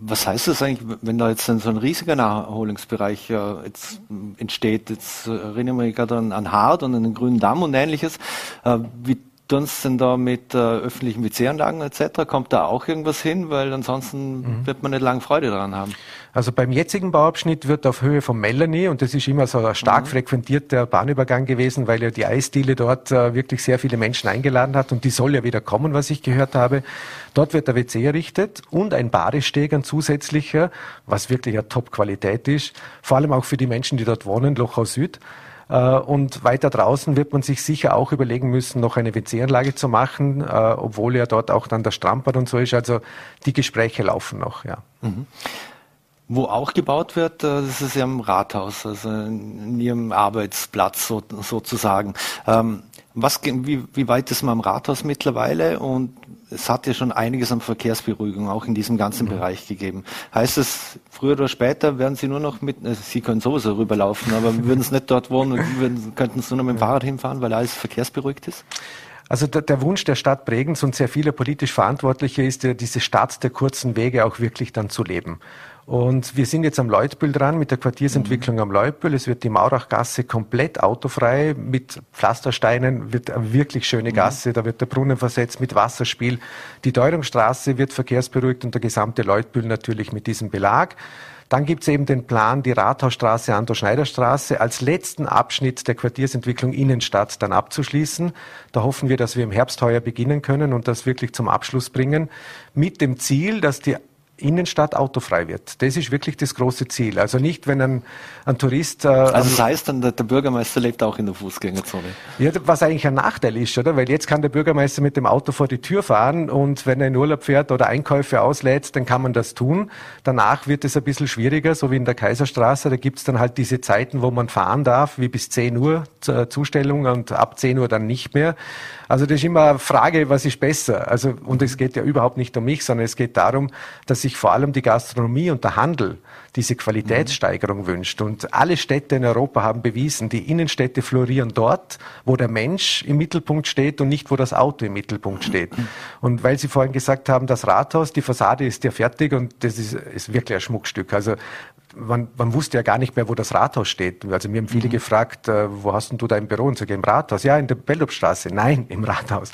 Was heißt das eigentlich, wenn da jetzt so ein riesiger Naherholungsbereich äh, jetzt entsteht? Jetzt erinnern wir gerade an, an Hart und an den Grünen Damm und ähnliches. Äh, wie tun Sie denn da mit äh, öffentlichen WC-Anlagen etc.? Kommt da auch irgendwas hin? Weil ansonsten mhm. wird man nicht lange Freude daran haben. Also beim jetzigen Bauabschnitt wird auf Höhe von Melanie, und das ist immer so ein stark mhm. frequentierter Bahnübergang gewesen, weil ja die Eisdiele dort äh, wirklich sehr viele Menschen eingeladen hat und die soll ja wieder kommen, was ich gehört habe. Dort wird der WC errichtet und ein Badesteg, ein zusätzlicher, was wirklich eine Top-Qualität ist, vor allem auch für die Menschen, die dort wohnen, Lochau Süd. Äh, und weiter draußen wird man sich sicher auch überlegen müssen, noch eine WC-Anlage zu machen, äh, obwohl ja dort auch dann der Strandbad und so ist. Also die Gespräche laufen noch, ja. Mhm. Wo auch gebaut wird, äh, das ist ja im Rathaus, also in Ihrem Arbeitsplatz so, sozusagen. Ähm, was, wie, wie weit ist man am Rathaus mittlerweile und es hat ja schon einiges an Verkehrsberuhigung auch in diesem ganzen mhm. Bereich gegeben. Heißt es, früher oder später werden Sie nur noch mit, äh, Sie können sowieso rüberlaufen, aber würden es nicht dort wohnen und würden, könnten Sie nur noch mit dem Fahrrad hinfahren, weil alles verkehrsberuhigt ist? Also der, der, Wunsch der Stadt Bregenz und sehr vieler politisch Verantwortlicher ist ja, diese Stadt der kurzen Wege auch wirklich dann zu leben. Und wir sind jetzt am Leutbühl dran mit der Quartiersentwicklung mhm. am Leutbühl. Es wird die Maurachgasse komplett autofrei mit Pflastersteinen, wird eine wirklich schöne mhm. Gasse. Da wird der Brunnen versetzt mit Wasserspiel. Die Deurungsstraße wird verkehrsberuhigt und der gesamte Leutbühl natürlich mit diesem Belag. Dann gibt es eben den Plan, die Rathausstraße, Anto-Schneider-Straße als letzten Abschnitt der Quartiersentwicklung Innenstadt dann abzuschließen. Da hoffen wir, dass wir im Herbst heuer beginnen können und das wirklich zum Abschluss bringen. Mit dem Ziel, dass die Innenstadt autofrei wird. Das ist wirklich das große Ziel. Also nicht, wenn ein, ein Tourist. Äh, also das heißt dann, der, der, Bürgermeister lebt auch in der Fußgängerzone. Ja, was eigentlich ein Nachteil ist, oder? Weil jetzt kann der Bürgermeister mit dem Auto vor die Tür fahren und wenn er in Urlaub fährt oder Einkäufe auslädt, dann kann man das tun. Danach wird es ein bisschen schwieriger, so wie in der Kaiserstraße. Da gibt es dann halt diese Zeiten, wo man fahren darf, wie bis 10 Uhr äh, Zustellung und ab 10 Uhr dann nicht mehr. Also das ist immer eine Frage, was ist besser. Also, und es geht ja überhaupt nicht um mich, sondern es geht darum, dass sich vor allem die Gastronomie und der Handel diese Qualitätssteigerung mhm. wünscht. Und alle Städte in Europa haben bewiesen, die Innenstädte florieren dort, wo der Mensch im Mittelpunkt steht und nicht, wo das Auto im Mittelpunkt steht. Mhm. Und weil Sie vorhin gesagt haben, das Rathaus, die Fassade ist ja fertig und das ist, ist wirklich ein Schmuckstück. Also man, man wusste ja gar nicht mehr, wo das Rathaus steht. Also mir haben viele mhm. gefragt, äh, wo hast denn du dein Büro? Und sage, im Rathaus. Ja, in der Bellupstraße. Nein, im Rathaus.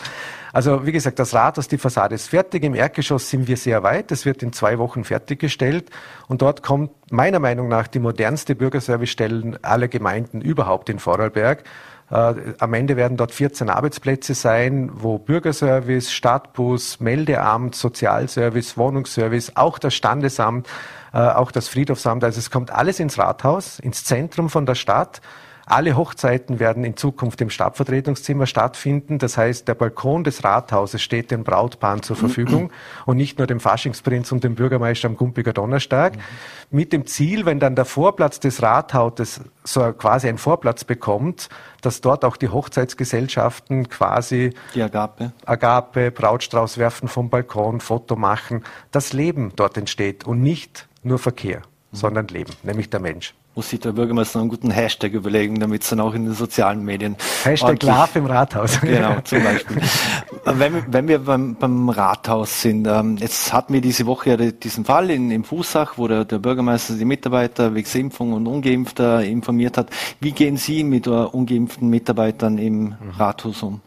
Also wie gesagt, das Rathaus, die Fassade ist fertig. Im Erdgeschoss sind wir sehr weit. Das wird in zwei Wochen fertiggestellt. Und dort kommt meiner Meinung nach die modernste Bürgerservicestellen aller Gemeinden überhaupt in Vorarlberg. Äh, am Ende werden dort 14 Arbeitsplätze sein, wo Bürgerservice, Stadtbus, Meldeamt, Sozialservice, Wohnungsservice, auch das Standesamt, äh, auch das Friedhofsamt. Also es kommt alles ins Rathaus, ins Zentrum von der Stadt. Alle Hochzeiten werden in Zukunft im Stadtvertretungszimmer stattfinden. Das heißt, der Balkon des Rathauses steht den Brautpaaren zur Verfügung und nicht nur dem Faschingsprinz und dem Bürgermeister am Gumpiger Donnerstag. Mhm. Mit dem Ziel, wenn dann der Vorplatz des Rathauses so quasi einen Vorplatz bekommt, dass dort auch die Hochzeitsgesellschaften quasi die Agape, Agape Brautstrauß werfen vom Balkon, Foto machen, das Leben dort entsteht und nicht nur Verkehr, mhm. sondern Leben, nämlich der Mensch muss sich der Bürgermeister einen guten Hashtag überlegen, damit es dann auch in den sozialen Medien. Hashtag Love im Rathaus. Genau, zum Beispiel. wenn, wenn, wir beim, beim Rathaus sind, ähm, jetzt hatten wir diese Woche ja diesen Fall in, im Fußach, wo der, der Bürgermeister die Mitarbeiter wegen Impfung und Ungeimpfter informiert hat. Wie gehen Sie mit ungeimpften Mitarbeitern im mhm. Rathaus um?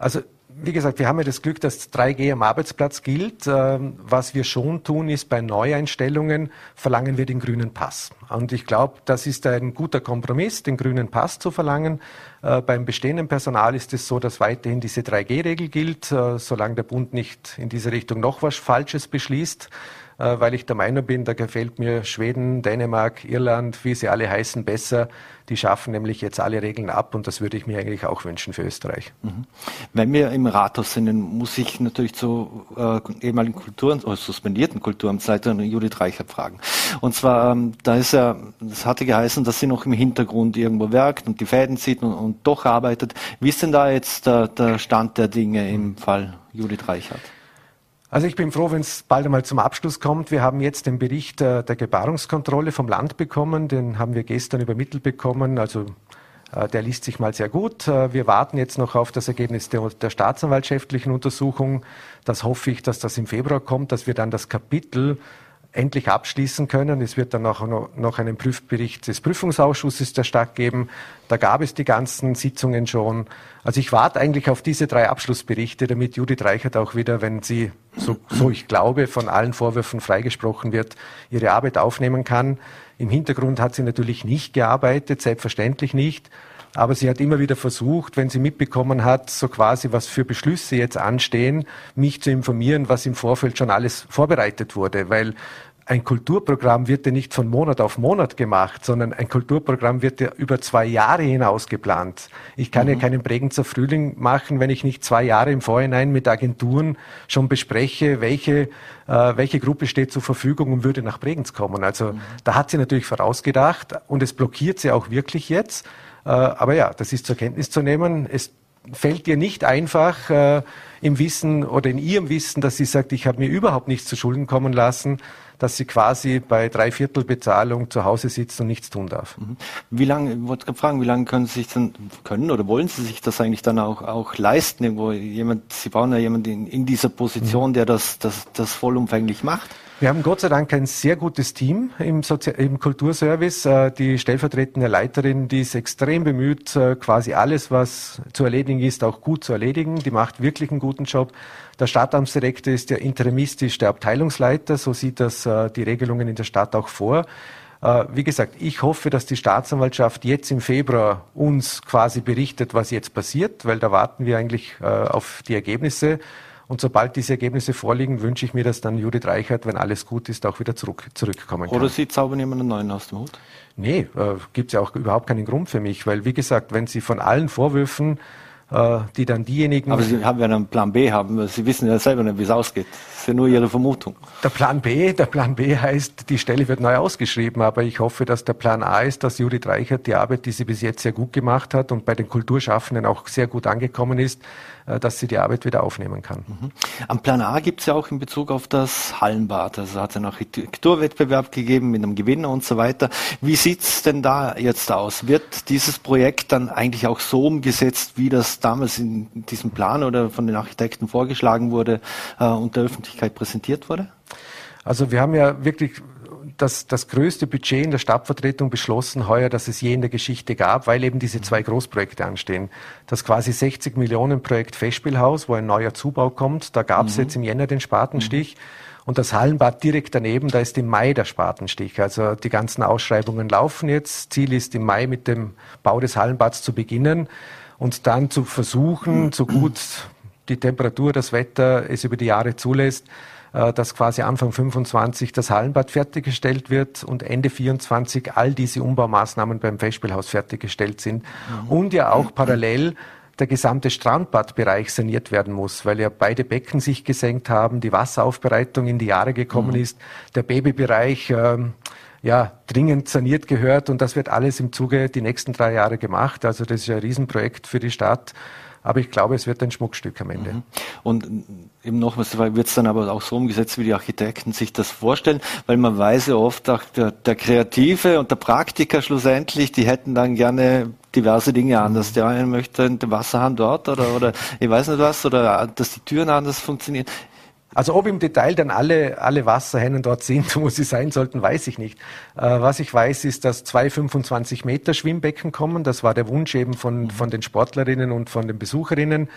Also wie gesagt, wir haben ja das Glück, dass 3G am Arbeitsplatz gilt. Ähm, was wir schon tun, ist bei Neueinstellungen verlangen wir den grünen Pass. Und ich glaube, das ist ein guter Kompromiss, den grünen Pass zu verlangen. Äh, beim bestehenden Personal ist es so, dass weiterhin diese 3G-Regel gilt, äh, solange der Bund nicht in diese Richtung noch was Falsches beschließt. Äh, weil ich der Meinung bin, da gefällt mir Schweden, Dänemark, Irland, wie sie alle heißen, besser. Die schaffen nämlich jetzt alle Regeln ab und das würde ich mir eigentlich auch wünschen für Österreich. Mhm. Wenn wir im Rathaus sind, dann muss ich natürlich zu äh, ehemaligen Kulturen, oder suspendierten Kulturamtsleiter Judith Reichert fragen. Und zwar, ähm, da ist ja, das hatte geheißen, dass sie noch im Hintergrund irgendwo werkt und die Fäden zieht und, und doch arbeitet. Wie ist denn da jetzt der, der Stand der Dinge im Fall Judith Reichert? Also ich bin froh, wenn es bald einmal zum Abschluss kommt. Wir haben jetzt den Bericht äh, der Gebarungskontrolle vom Land bekommen. Den haben wir gestern übermittelt bekommen. Also äh, der liest sich mal sehr gut. Äh, wir warten jetzt noch auf das Ergebnis der, der staatsanwaltschaftlichen Untersuchung. Das hoffe ich, dass das im Februar kommt, dass wir dann das Kapitel endlich abschließen können. Es wird dann auch noch einen Prüfbericht des Prüfungsausschusses der Stadt geben. Da gab es die ganzen Sitzungen schon. Also ich warte eigentlich auf diese drei Abschlussberichte, damit Judith Reichert auch wieder, wenn sie, so, so ich glaube, von allen Vorwürfen freigesprochen wird, ihre Arbeit aufnehmen kann. Im Hintergrund hat sie natürlich nicht gearbeitet, selbstverständlich nicht. Aber sie hat immer wieder versucht, wenn sie mitbekommen hat, so quasi, was für Beschlüsse jetzt anstehen, mich zu informieren, was im Vorfeld schon alles vorbereitet wurde. Weil ein Kulturprogramm wird ja nicht von Monat auf Monat gemacht, sondern ein Kulturprogramm wird ja über zwei Jahre hinaus geplant. Ich kann mhm. ja keinen Bregenzer Frühling machen, wenn ich nicht zwei Jahre im Vorhinein mit Agenturen schon bespreche, welche, äh, welche Gruppe steht zur Verfügung und würde nach Bregenz kommen. Also mhm. da hat sie natürlich vorausgedacht und es blockiert sie auch wirklich jetzt. Äh, aber ja, das ist zur Kenntnis zu nehmen. Es fällt dir nicht einfach äh, im Wissen oder in ihrem Wissen, dass sie sagt, ich habe mir überhaupt nichts zu Schulden kommen lassen, dass sie quasi bei Dreiviertelbezahlung zu Hause sitzt und nichts tun darf. Mhm. Wie lange, ich wollte fragen, wie lange können Sie sich denn, können oder wollen Sie sich das eigentlich dann auch, auch leisten? Irgendwo jemand, Sie brauchen ja jemanden in, in dieser Position, mhm. der das, das, das vollumfänglich macht. Wir haben Gott sei Dank ein sehr gutes Team im, Sozi im Kulturservice. Äh, die stellvertretende Leiterin, die ist extrem bemüht, äh, quasi alles, was zu erledigen ist, auch gut zu erledigen. Die macht wirklich einen guten Job. Der Stadtamtsdirektor ist ja interimistisch der Abteilungsleiter, so sieht das äh, die Regelungen in der Stadt auch vor. Wie gesagt, ich hoffe, dass die Staatsanwaltschaft jetzt im Februar uns quasi berichtet, was jetzt passiert, weil da warten wir eigentlich auf die Ergebnisse. Und sobald diese Ergebnisse vorliegen, wünsche ich mir, dass dann Judith Reichert, wenn alles gut ist, auch wieder zurück, zurückkommen kann. Oder Sie zaubern jemanden neuen aus dem Hut? Nee, äh, gibt es ja auch überhaupt keinen Grund für mich, weil wie gesagt, wenn Sie von allen Vorwürfen äh, die dann diejenigen. Aber Sie haben ja einen Plan B haben. Sie wissen ja selber nicht, wie es ausgeht. Das ist ja nur Ihre Vermutung. Der Plan B, der Plan B heißt, die Stelle wird neu ausgeschrieben, aber ich hoffe, dass der Plan A ist, dass Judith Reichert die Arbeit, die sie bis jetzt sehr gut gemacht hat und bei den Kulturschaffenden auch sehr gut angekommen ist, dass sie die Arbeit wieder aufnehmen kann. Mhm. Am Plan A gibt es ja auch in Bezug auf das Hallenbad. Also hat es einen Architekturwettbewerb gegeben mit einem Gewinner und so weiter. Wie sieht es denn da jetzt aus? Wird dieses Projekt dann eigentlich auch so umgesetzt, wie das damals in diesem Plan oder von den Architekten vorgeschlagen wurde äh, und der Öffentlichkeit präsentiert wurde? Also wir haben ja wirklich das, das größte Budget in der Stadtvertretung beschlossen heuer, dass es je in der Geschichte gab, weil eben diese zwei Großprojekte anstehen. Das quasi 60 Millionen Projekt Festspielhaus, wo ein neuer Zubau kommt, da gab es mhm. jetzt im Jänner den Spatenstich. Mhm. Und das Hallenbad direkt daneben, da ist im Mai der Spatenstich. Also die ganzen Ausschreibungen laufen jetzt. Ziel ist im Mai mit dem Bau des Hallenbads zu beginnen und dann zu versuchen, so gut die Temperatur, das Wetter es über die Jahre zulässt, dass quasi Anfang 25 das Hallenbad fertiggestellt wird und Ende 24 all diese Umbaumaßnahmen beim Festspielhaus fertiggestellt sind. Mhm. Und ja auch parallel der gesamte Strandbadbereich saniert werden muss, weil ja beide Becken sich gesenkt haben, die Wasseraufbereitung in die Jahre gekommen mhm. ist, der Babybereich äh, ja, dringend saniert gehört und das wird alles im Zuge die nächsten drei Jahre gemacht. Also das ist ja ein Riesenprojekt für die Stadt aber ich glaube, es wird ein Schmuckstück am Ende. Mhm. Und eben nochmals, wird es dann aber auch so umgesetzt, wie die Architekten sich das vorstellen, weil man weiß ja oft, auch der, der Kreative und der Praktiker schlussendlich, die hätten dann gerne diverse Dinge anders. Der eine möchte den Wasserhahn dort oder, oder ich weiß nicht was, oder dass die Türen anders funktionieren. Also ob im Detail dann alle, alle Wasserhennen dort sind, wo sie sein sollten, weiß ich nicht. Äh, was ich weiß, ist, dass zwei 25 Meter Schwimmbecken kommen. Das war der Wunsch eben von, von den Sportlerinnen und von den Besucherinnen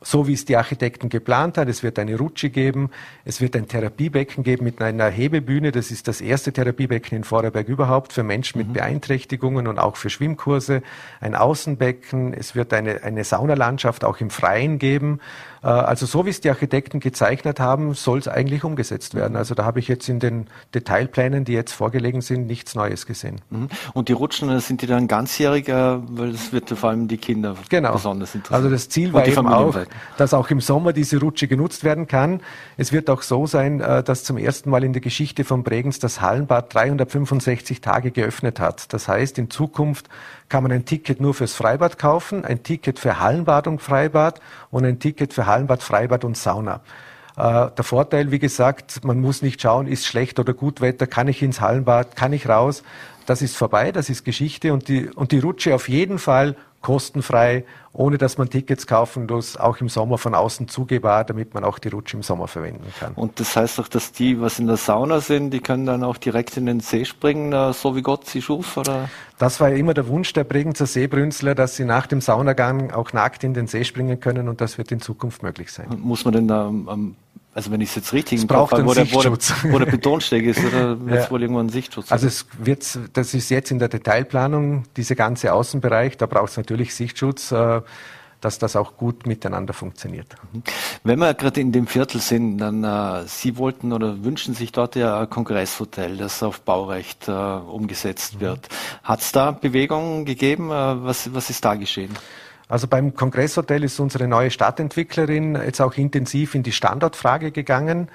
so wie es die Architekten geplant hat. Es wird eine Rutsche geben, es wird ein Therapiebecken geben mit einer Hebebühne. Das ist das erste Therapiebecken in Vorarlberg überhaupt für Menschen mit mhm. Beeinträchtigungen und auch für Schwimmkurse. Ein Außenbecken, es wird eine, eine Saunalandschaft auch im Freien geben. Äh, also so wie es die Architekten gezeichnet haben, soll es eigentlich umgesetzt werden. Also da habe ich jetzt in den Detailplänen, die jetzt vorgelegen sind, nichts Neues gesehen. Mhm. Und die Rutschen, sind die dann ganzjährig, äh, weil das wird vor allem die Kinder genau. besonders interessieren. Also das Ziel war eben auch, dass auch im Sommer diese Rutsche genutzt werden kann. Es wird auch so sein, äh, dass zum ersten Mal in der Geschichte von Bregenz das Hallenbad 365 Tage geöffnet hat. Das heißt, in Zukunft kann man ein Ticket nur fürs Freibad kaufen, ein Ticket für Hallenbad und Freibad und ein Ticket für Hallenbad, Freibad und Sauna. Äh, der Vorteil, wie gesagt, man muss nicht schauen, ist schlecht oder gut Wetter, kann ich ins Hallenbad, kann ich raus. Das ist vorbei, das ist Geschichte und die, und die Rutsche auf jeden Fall kostenfrei, ohne dass man Tickets kaufen muss, auch im Sommer von außen zugehbar, damit man auch die Rutsche im Sommer verwenden kann. Und das heißt auch, dass die, was in der Sauna sind, die können dann auch direkt in den See springen, äh, so wie Gott sie schuf, oder? Das war immer der Wunsch der Bregenzer Seebrünzler, dass sie nach dem Saunagang auch nackt in den See springen können und das wird in Zukunft möglich sein. Muss man denn da am also wenn ich es jetzt richtig es im Kopf habe, wo, der, wo, der, wo der Betonsteg ist, oder wird es ja. wohl irgendwann einen Sichtschutz? Also es wird, das ist jetzt in der Detailplanung, dieser ganze Außenbereich, da braucht es natürlich Sichtschutz. Äh, dass das auch gut miteinander funktioniert. Mhm. Wenn wir gerade in dem Viertel sind, dann äh, Sie wollten oder wünschen sich dort ja ein Kongresshotel, das auf Baurecht äh, umgesetzt mhm. wird. Hat es da Bewegungen gegeben? Äh, was, was ist da geschehen? Also beim Kongresshotel ist unsere neue Stadtentwicklerin jetzt auch intensiv in die Standortfrage gegangen.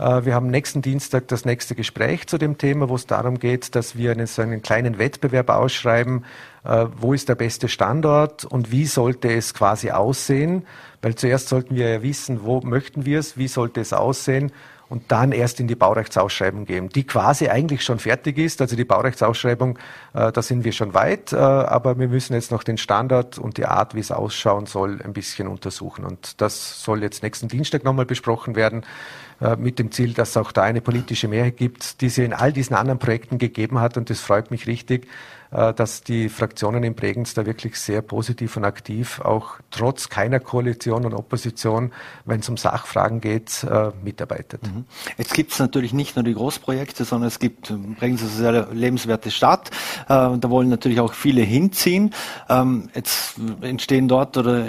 Äh, wir haben nächsten Dienstag das nächste Gespräch zu dem Thema, wo es darum geht, dass wir einen, so einen kleinen Wettbewerb ausschreiben, äh, wo ist der beste Standort und wie sollte es quasi aussehen. Weil zuerst sollten wir ja wissen, wo möchten wir es, wie sollte es aussehen und dann erst in die Baurechtsausschreibung gehen, die quasi eigentlich schon fertig ist. Also die Baurechtsausschreibung, äh, da sind wir schon weit, äh, aber wir müssen jetzt noch den Standard und die Art, wie es ausschauen soll, ein bisschen untersuchen. Und das soll jetzt nächsten Dienstag nochmal besprochen werden, äh, mit dem Ziel, dass es auch da eine politische Mehrheit gibt, die sie in all diesen anderen Projekten gegeben hat. Und das freut mich richtig, dass die Fraktionen in Bregenz da wirklich sehr positiv und aktiv, auch trotz keiner Koalition und Opposition, wenn es um Sachfragen geht, äh, mitarbeitet. Mhm. Jetzt gibt es natürlich nicht nur die Großprojekte, sondern es gibt, ähm, Bregenz ist eine sehr lebenswerte Stadt, äh, da wollen natürlich auch viele hinziehen. Ähm, jetzt entstehen dort oder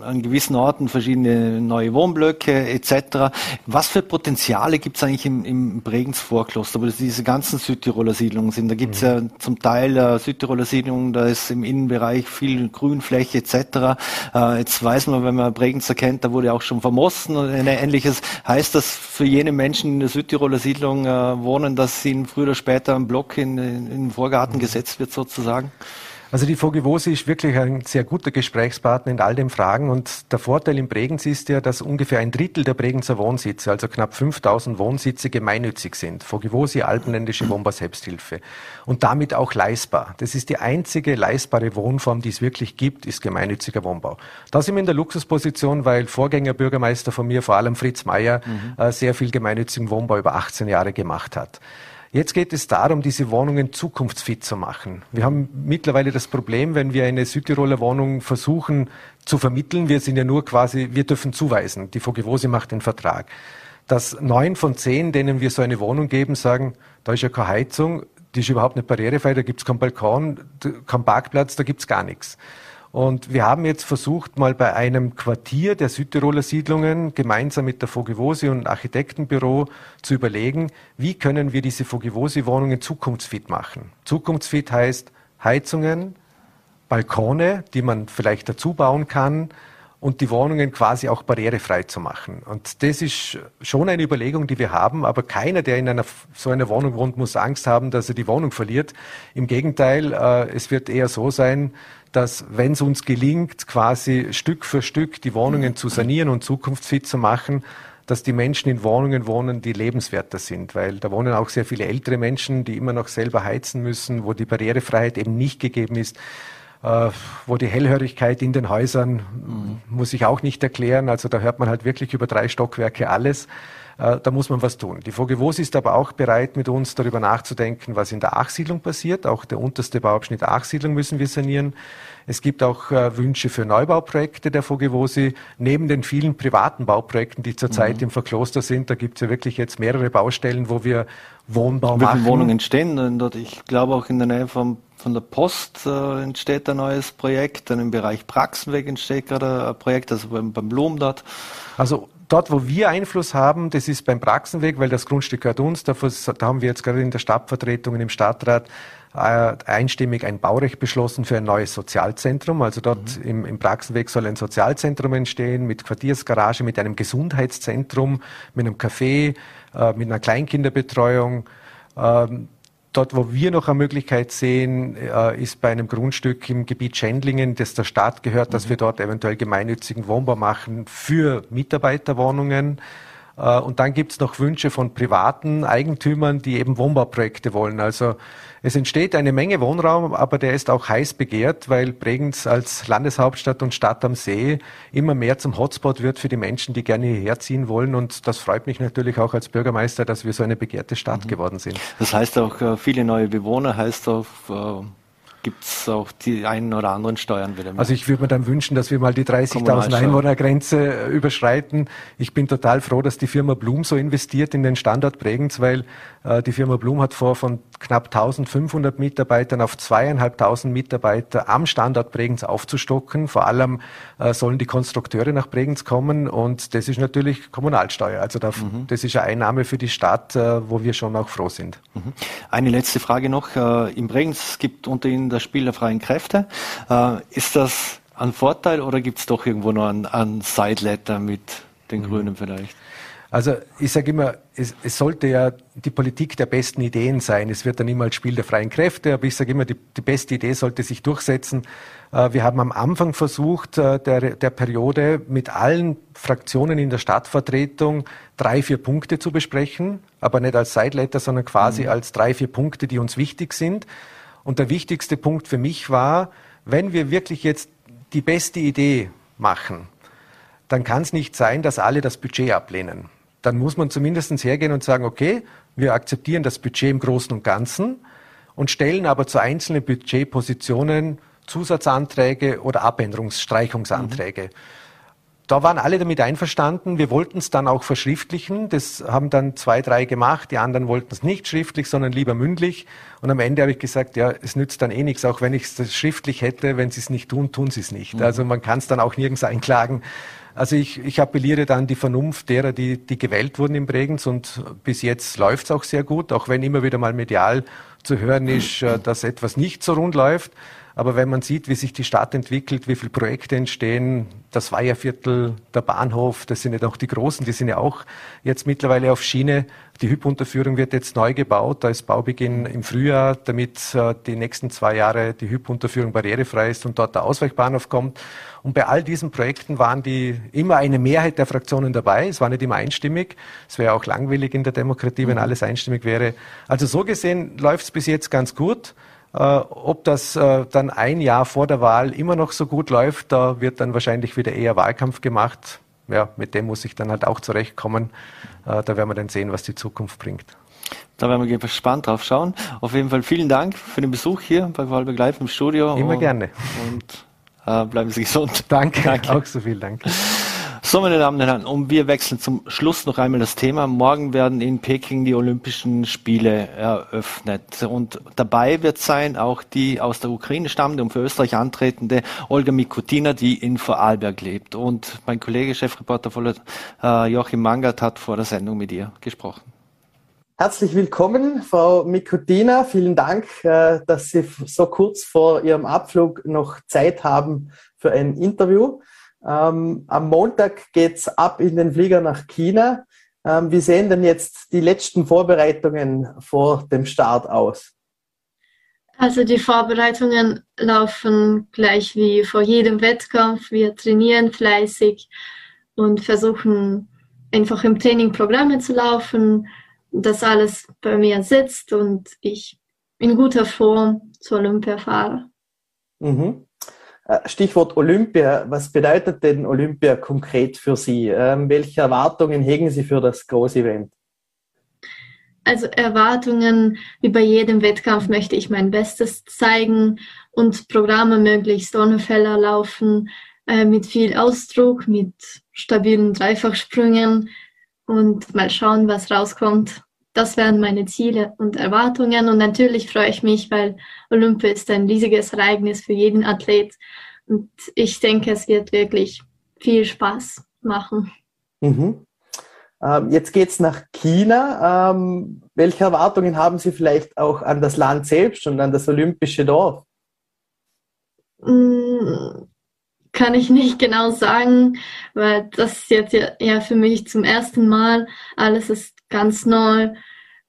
an gewissen Orten verschiedene neue Wohnblöcke etc. Was für Potenziale gibt es eigentlich im, im Bregenz Vorkloster, wo diese ganzen Südtiroler Siedlungen sind? Da gibt es mhm. ja zum Teil Teil der Südtiroler Siedlung, da ist im Innenbereich viel Grünfläche etc. Äh, jetzt weiß man, wenn man Bregenz erkennt, da wurde auch schon vermossen und ähnliches. Heißt das für jene Menschen in der Südtiroler Siedlung äh, wohnen, dass ihnen früher oder später ein Block in, in, in den Vorgarten gesetzt wird sozusagen? Also die Vogevosi ist wirklich ein sehr guter Gesprächspartner in all den Fragen und der Vorteil in Bregenz ist ja, dass ungefähr ein Drittel der Bregenzer Wohnsitze, also knapp 5000 Wohnsitze gemeinnützig sind. Vogevosi, Alpenländische Wohnbau Selbsthilfe und damit auch leistbar. Das ist die einzige leistbare Wohnform, die es wirklich gibt, ist gemeinnütziger Wohnbau. Da sind wir in der Luxusposition, weil Vorgängerbürgermeister von mir, vor allem Fritz Mayer, mhm. äh, sehr viel gemeinnützigen Wohnbau über 18 Jahre gemacht hat. Jetzt geht es darum, diese Wohnungen zukunftsfit zu machen. Wir haben mittlerweile das Problem, wenn wir eine Südtiroler Wohnung versuchen zu vermitteln, wir sind ja nur quasi, wir dürfen zuweisen. Die Vogevose macht den Vertrag. Dass neun von zehn, denen wir so eine Wohnung geben, sagen, da ist ja keine Heizung, die ist überhaupt nicht barrierefrei, da gibt es keinen Balkon, keinen Parkplatz, da gibt es gar nichts. Und wir haben jetzt versucht, mal bei einem Quartier der Südtiroler Siedlungen gemeinsam mit der Vogevosi und Architektenbüro zu überlegen, wie können wir diese Vogevosi-Wohnungen zukunftsfit machen. Zukunftsfit heißt Heizungen, Balkone, die man vielleicht dazu bauen kann, und die Wohnungen quasi auch barrierefrei zu machen. Und das ist schon eine Überlegung, die wir haben, aber keiner, der in einer, so einer Wohnung wohnt, muss Angst haben, dass er die Wohnung verliert. Im Gegenteil, äh, es wird eher so sein, dass wenn es uns gelingt, quasi Stück für Stück die Wohnungen zu sanieren und zukunftsfit zu machen, dass die Menschen in Wohnungen wohnen, die lebenswerter sind, weil da wohnen auch sehr viele ältere Menschen, die immer noch selber heizen müssen, wo die Barrierefreiheit eben nicht gegeben ist. Äh, wo die Hellhörigkeit in den Häusern, mhm. muss ich auch nicht erklären. Also da hört man halt wirklich über drei Stockwerke alles. Äh, da muss man was tun. Die Vogevos ist aber auch bereit, mit uns darüber nachzudenken, was in der Achsiedlung passiert. Auch der unterste Bauabschnitt Achsiedlung müssen wir sanieren. Es gibt auch äh, Wünsche für Neubauprojekte der Vogevosi. Neben den vielen privaten Bauprojekten, die zurzeit mhm. im Verkloster sind, da gibt es ja wirklich jetzt mehrere Baustellen, wo wir Wohnbau Wie machen. Wie viele Wohnungen stehen dort? Ich glaube auch in der Nähe vom von der Post äh, entsteht ein neues Projekt, dann im Bereich Praxenweg entsteht gerade ein Projekt, also beim, beim Blum dort. Also dort, wo wir Einfluss haben, das ist beim Praxenweg, weil das Grundstück gehört uns. Da, haben wir jetzt gerade in der Stadtvertretung und im Stadtrat äh, einstimmig ein Baurecht beschlossen für ein neues Sozialzentrum. Also dort mhm. im, im Praxenweg soll ein Sozialzentrum entstehen mit Quartiersgarage, mit einem Gesundheitszentrum, mit einem Café, äh, mit einer Kleinkinderbetreuung. Ähm, Dort, wo wir noch eine Möglichkeit sehen, äh, ist bei einem Grundstück im Gebiet Schändlingen, das der Stadt gehört, dass mhm. wir dort eventuell gemeinnützigen Wohnbau machen für Mitarbeiterwohnungen. Äh, und dann gibt es noch Wünsche von privaten Eigentümern, die eben Wohnbauprojekte wollen. Also es entsteht eine Menge Wohnraum, aber der ist auch heiß begehrt, weil Bregenz als Landeshauptstadt und Stadt am See immer mehr zum Hotspot wird für die Menschen, die gerne hierher ziehen wollen. Und das freut mich natürlich auch als Bürgermeister, dass wir so eine begehrte Stadt mhm. geworden sind. Das heißt auch, äh, viele neue Bewohner heißt auch, äh, gibt es auch die einen oder anderen Steuern wieder mehr. Also ich würde mir dann wünschen, dass wir mal die 30.000 Einwohnergrenze äh, überschreiten. Ich bin total froh, dass die Firma Blum so investiert in den Standort Bregenz, weil die Firma Blum hat vor, von knapp 1500 Mitarbeitern auf zweieinhalbtausend Mitarbeiter am Standort Bregenz aufzustocken. Vor allem äh, sollen die Konstrukteure nach Bregenz kommen und das ist natürlich Kommunalsteuer. Also mhm. das ist eine Einnahme für die Stadt, äh, wo wir schon auch froh sind. Mhm. Eine letzte Frage noch. Äh, in Bregenz gibt unter Ihnen das Spiel der freien Kräfte. Äh, ist das ein Vorteil oder gibt es doch irgendwo noch einen, einen Sideletter mit den mhm. Grünen vielleicht? Also ich sage immer, es, es, sollte ja die Politik der besten Ideen sein. Es wird dann immer als Spiel der freien Kräfte, aber ich sage immer, die, die, beste Idee sollte sich durchsetzen. Äh, wir haben am Anfang versucht, äh, der, der Periode mit allen Fraktionen in der Stadtvertretung drei, vier Punkte zu besprechen, aber nicht als Sideletter, sondern quasi mhm. als drei, vier Punkte, die uns wichtig sind. Und der wichtigste Punkt für mich war, wenn wir wirklich jetzt die beste Idee machen, dann kann es nicht sein, dass alle das Budget ablehnen dann muss man zumindest hergehen und sagen, okay, wir akzeptieren das Budget im Großen und Ganzen und stellen aber zu einzelnen Budgetpositionen Zusatzanträge oder Abänderungsstreichungsanträge. Mhm. Da waren alle damit einverstanden. Wir wollten es dann auch verschriftlichen. Das haben dann zwei, drei gemacht. Die anderen wollten es nicht schriftlich, sondern lieber mündlich. Und am Ende habe ich gesagt, ja, es nützt dann eh nichts, auch wenn ich es schriftlich hätte. Wenn sie es nicht tun, tun sie es nicht. Mhm. Also man kann es dann auch nirgends einklagen. Also ich, ich appelliere dann die Vernunft derer, die, die gewählt wurden im Bregenz und bis jetzt läuft es auch sehr gut, auch wenn immer wieder mal medial zu hören ist, äh, dass etwas nicht so rund läuft. Aber wenn man sieht, wie sich die Stadt entwickelt, wie viele Projekte entstehen, das Weiherviertel, der Bahnhof, das sind ja auch die großen, die sind ja auch jetzt mittlerweile auf Schiene. Die Hypunterführung wird jetzt neu gebaut. Da ist Baubeginn im Frühjahr, damit äh, die nächsten zwei Jahre die Hypunterführung barrierefrei ist und dort der Ausweichbahnhof kommt. Und bei all diesen Projekten waren die immer eine Mehrheit der Fraktionen dabei. Es war nicht immer einstimmig. Es wäre auch langweilig in der Demokratie, wenn mhm. alles einstimmig wäre. Also so gesehen läuft es bis jetzt ganz gut. Äh, ob das äh, dann ein Jahr vor der Wahl immer noch so gut läuft, da wird dann wahrscheinlich wieder eher Wahlkampf gemacht. Ja, mit dem muss ich dann halt auch zurechtkommen. Äh, da werden wir dann sehen, was die Zukunft bringt. Da werden wir gespannt drauf schauen. Auf jeden Fall vielen Dank für den Besuch hier bei Wahlberg Live im Studio. Immer gerne. Und äh, bleiben Sie gesund. Danke, Danke. auch so viel Dank. So, meine Damen und Herren, und wir wechseln zum Schluss noch einmal das Thema. Morgen werden in Peking die Olympischen Spiele eröffnet. Und dabei wird sein auch die aus der Ukraine stammende und für Österreich antretende Olga Mikutina, die in Vorarlberg lebt. Und mein Kollege, Chefreporter Voller, äh, Joachim Mangert, hat vor der Sendung mit ihr gesprochen. Herzlich willkommen, Frau Mikutina. Vielen Dank, äh, dass Sie so kurz vor Ihrem Abflug noch Zeit haben für ein Interview. Ähm, am Montag geht's ab in den Flieger nach China. Ähm, wie sehen denn jetzt die letzten Vorbereitungen vor dem Start aus? Also die Vorbereitungen laufen gleich wie vor jedem Wettkampf. Wir trainieren fleißig und versuchen einfach im Training Programme zu laufen, dass alles bei mir sitzt und ich in guter Form zur Olympia fahre. Mhm. Äh, Stichwort Olympia. Was bedeutet denn Olympia konkret für Sie? Ähm, welche Erwartungen hegen Sie für das Großevent? Also Erwartungen, wie bei jedem Wettkampf möchte ich mein Bestes zeigen und Programme möglichst ohne Fehler laufen, äh, mit viel Ausdruck, mit stabilen Dreifachsprüngen und mal schauen, was rauskommt. Das wären meine Ziele und Erwartungen. Und natürlich freue ich mich, weil Olympia ist ein riesiges Ereignis für jeden Athlet. Und ich denke, es wird wirklich viel Spaß machen. Mhm. Ähm, jetzt geht es nach China. Ähm, welche Erwartungen haben Sie vielleicht auch an das Land selbst und an das olympische Dorf? Kann ich nicht genau sagen, weil das ist jetzt ja, ja für mich zum ersten Mal. Alles ist ganz neu.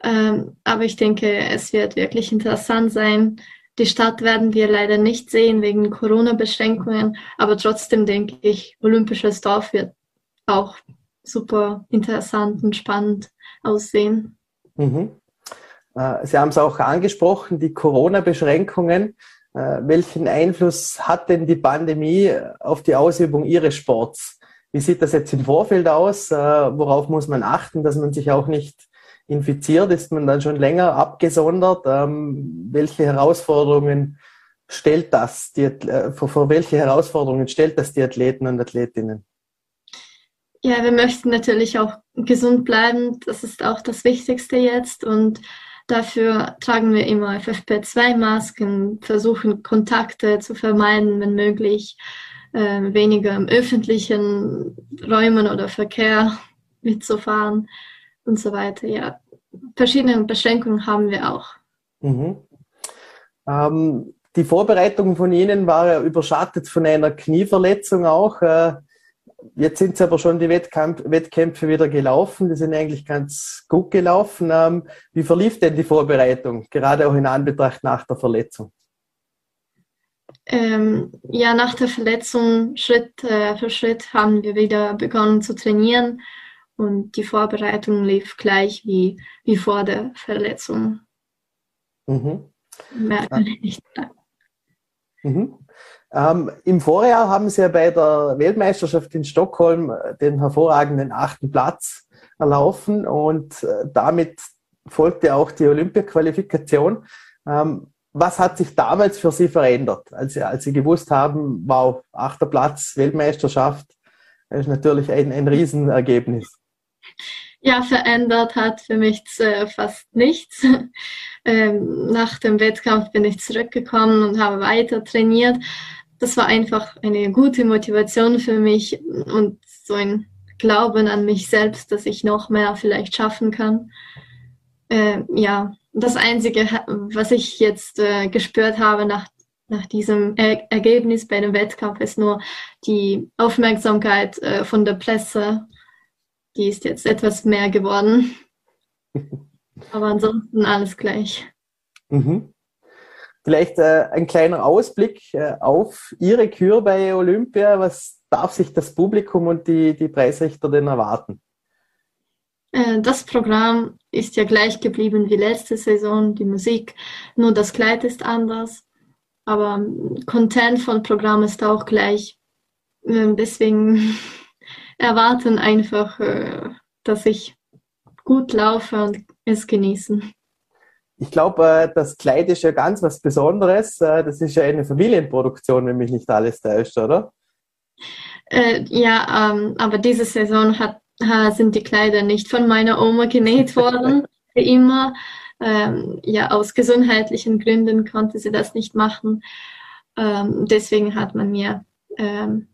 Ähm, aber ich denke, es wird wirklich interessant sein. Die Stadt werden wir leider nicht sehen wegen Corona-Beschränkungen, aber trotzdem denke ich, Olympisches Dorf wird auch super interessant und spannend aussehen. Mhm. Äh, Sie haben es auch angesprochen, die Corona-Beschränkungen. Äh, welchen Einfluss hat denn die Pandemie auf die Ausübung Ihres Sports? Wie sieht das jetzt im Vorfeld aus? Äh, worauf muss man achten, dass man sich auch nicht infiziert? Ist man dann schon länger abgesondert? Ähm, welche Herausforderungen stellt das, die, äh, vor, vor welche Herausforderungen stellt das die Athleten und Athletinnen? Ja, wir möchten natürlich auch gesund bleiben. Das ist auch das Wichtigste jetzt. Und dafür tragen wir immer FFP2-Masken, versuchen Kontakte zu vermeiden, wenn möglich, äh, weniger im öffentlichen Räumen oder Verkehr mitzufahren und so weiter. Ja, verschiedene Beschränkungen haben wir auch. Mhm. Ähm, die Vorbereitung von Ihnen war ja überschattet von einer Knieverletzung auch. Äh, jetzt sind es aber schon die Wettkampf Wettkämpfe wieder gelaufen. Die sind eigentlich ganz gut gelaufen. Ähm, wie verlief denn die Vorbereitung, gerade auch in Anbetracht nach der Verletzung? Ähm, ja, nach der Verletzung Schritt äh, für Schritt haben wir wieder begonnen zu trainieren und die Vorbereitung lief gleich wie, wie vor der Verletzung. Mhm. Mehr kann ich nicht. Mhm. Ähm, Im Vorjahr haben Sie ja bei der Weltmeisterschaft in Stockholm den hervorragenden achten Platz erlaufen und äh, damit folgte auch die Olympia-Qualifikation. Ähm, was hat sich damals für Sie verändert, als Sie, als Sie gewusst haben, wow, achter Platz, Weltmeisterschaft, das ist natürlich ein, ein Riesenergebnis. Ja, verändert hat für mich äh, fast nichts. Ähm, nach dem Wettkampf bin ich zurückgekommen und habe weiter trainiert. das war einfach eine gute Motivation für mich und so ein Glauben an mich selbst, dass ich noch mehr vielleicht schaffen kann. Äh, ja, das Einzige, was ich jetzt äh, gespürt habe nach, nach diesem er Ergebnis bei dem Wettkampf, ist nur die Aufmerksamkeit äh, von der Presse. Die ist jetzt etwas mehr geworden. Aber ansonsten alles gleich. Mhm. Vielleicht äh, ein kleiner Ausblick äh, auf Ihre Kür bei Olympia. Was darf sich das Publikum und die, die Preisrichter denn erwarten? Äh, das Programm ist ja gleich geblieben wie letzte Saison, die Musik, nur das Kleid ist anders. Aber Content von Programm ist auch gleich. Ähm, deswegen erwarten einfach, äh, dass ich gut laufe und es genießen. Ich glaube, äh, das Kleid ist ja ganz was Besonderes. Das ist ja eine Familienproduktion, wenn mich nicht alles täuscht, oder? Äh, ja, ähm, aber diese Saison hat, sind die Kleider nicht von meiner Oma genäht worden, wie immer. Ähm, ja, aus gesundheitlichen Gründen konnte sie das nicht machen. Ähm, deswegen hat man mir ähm,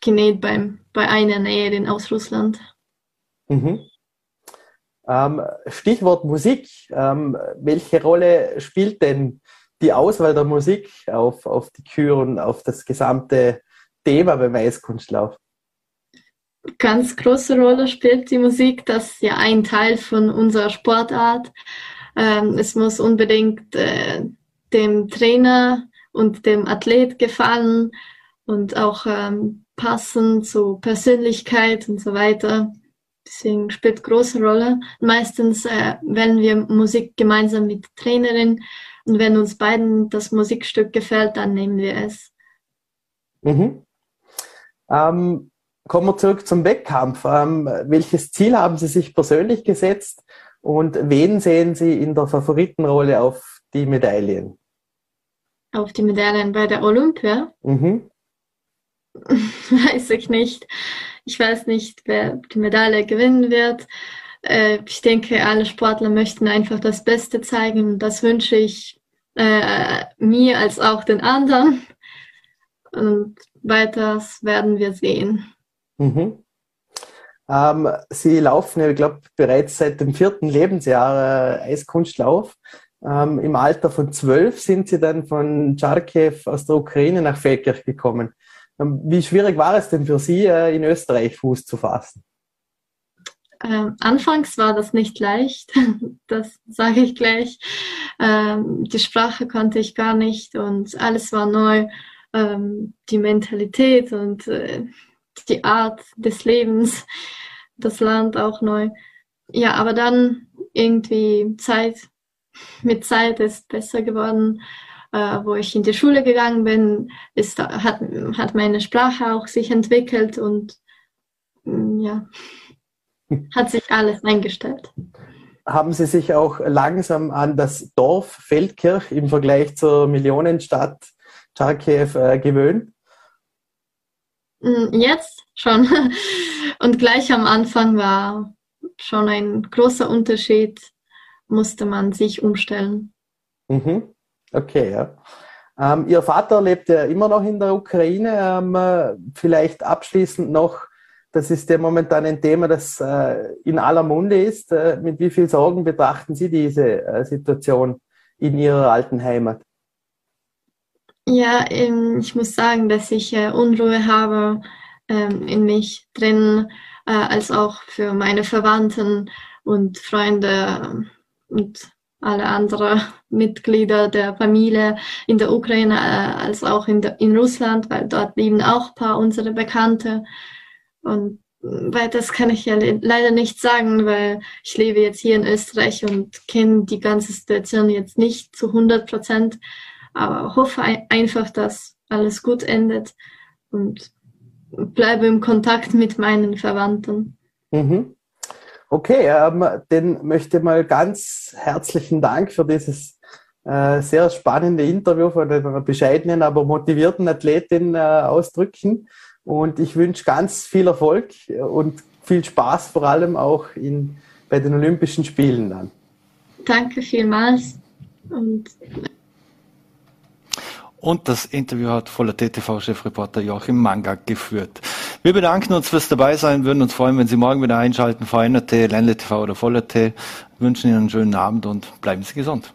genäht beim, bei einer Näherin aus Russland. Mhm. Ähm, Stichwort Musik. Ähm, welche Rolle spielt denn die Auswahl der Musik auf, auf die Kür und auf das gesamte Thema beim Eiskunstlauf? Ganz große Rolle spielt die Musik. Das ist ja ein Teil von unserer Sportart. Ähm, es muss unbedingt äh, dem Trainer und dem Athlet gefallen und auch ähm, passen zu Persönlichkeit und so weiter. Deswegen spielt große Rolle. Meistens äh, wählen wir Musik gemeinsam mit der Trainerin und wenn uns beiden das Musikstück gefällt, dann nehmen wir es. Mhm. Ähm, kommen wir zurück zum Wettkampf. Ähm, welches Ziel haben Sie sich persönlich gesetzt und wen sehen Sie in der Favoritenrolle auf die Medaillen? Auf die Medaillen bei der Olympia? Mhm. weiß ich nicht. Ich weiß nicht, wer die Medaille gewinnen wird. Äh, ich denke, alle Sportler möchten einfach das Beste zeigen. Das wünsche ich äh, mir als auch den anderen. Und weiters werden wir sehen. Mhm. Ähm, Sie laufen, ich glaube, bereits seit dem vierten Lebensjahr äh, Eiskunstlauf. Ähm, Im Alter von zwölf sind Sie dann von Charkiw aus der Ukraine nach Feldkirch gekommen. Ähm, wie schwierig war es denn für Sie, äh, in Österreich Fuß zu fassen? Ähm, anfangs war das nicht leicht, das sage ich gleich. Ähm, die Sprache konnte ich gar nicht und alles war neu ähm, die Mentalität und äh, die Art des Lebens, das Land auch neu. Ja, aber dann irgendwie Zeit, mit Zeit ist besser geworden. Äh, wo ich in die Schule gegangen bin, ist, hat, hat meine Sprache auch sich entwickelt und mm, ja, hat sich alles eingestellt. Haben Sie sich auch langsam an das Dorf Feldkirch im Vergleich zur Millionenstadt Charkiw äh, gewöhnt? Mm, jetzt schon. Und gleich am Anfang war schon ein großer Unterschied, musste man sich umstellen. Mhm. Okay, ja. Ähm, Ihr Vater lebt ja immer noch in der Ukraine. Ähm, äh, vielleicht abschließend noch, das ist ja momentan ein Thema, das äh, in aller Munde ist. Äh, mit wie viel Sorgen betrachten Sie diese äh, Situation in Ihrer alten Heimat? Ja, ähm, ich muss sagen, dass ich äh, Unruhe habe ähm, in mich drin, äh, als auch für meine Verwandten und Freunde und alle anderen Mitglieder der Familie in der Ukraine äh, als auch in, der, in Russland, weil dort leben auch ein paar unserer Bekannte. Und weil das kann ich ja leider nicht sagen, weil ich lebe jetzt hier in Österreich und kenne die ganze Situation jetzt nicht zu 100 Prozent aber hoffe einfach, dass alles gut endet und bleibe im Kontakt mit meinen Verwandten. Mhm. Okay, ähm, dann möchte ich mal ganz herzlichen Dank für dieses äh, sehr spannende Interview von einer bescheidenen, aber motivierten Athletin äh, ausdrücken. Und ich wünsche ganz viel Erfolg und viel Spaß, vor allem auch in, bei den Olympischen Spielen dann. Danke vielmals und Und das Interview hat Voller TTV-Chefreporter Joachim Mangak geführt. Wir bedanken uns fürs Dabeisein, würden uns freuen, wenn Sie morgen wieder einschalten, VNRT, Ländle TV oder Voller T. Wünschen Ihnen einen schönen Abend und bleiben Sie gesund.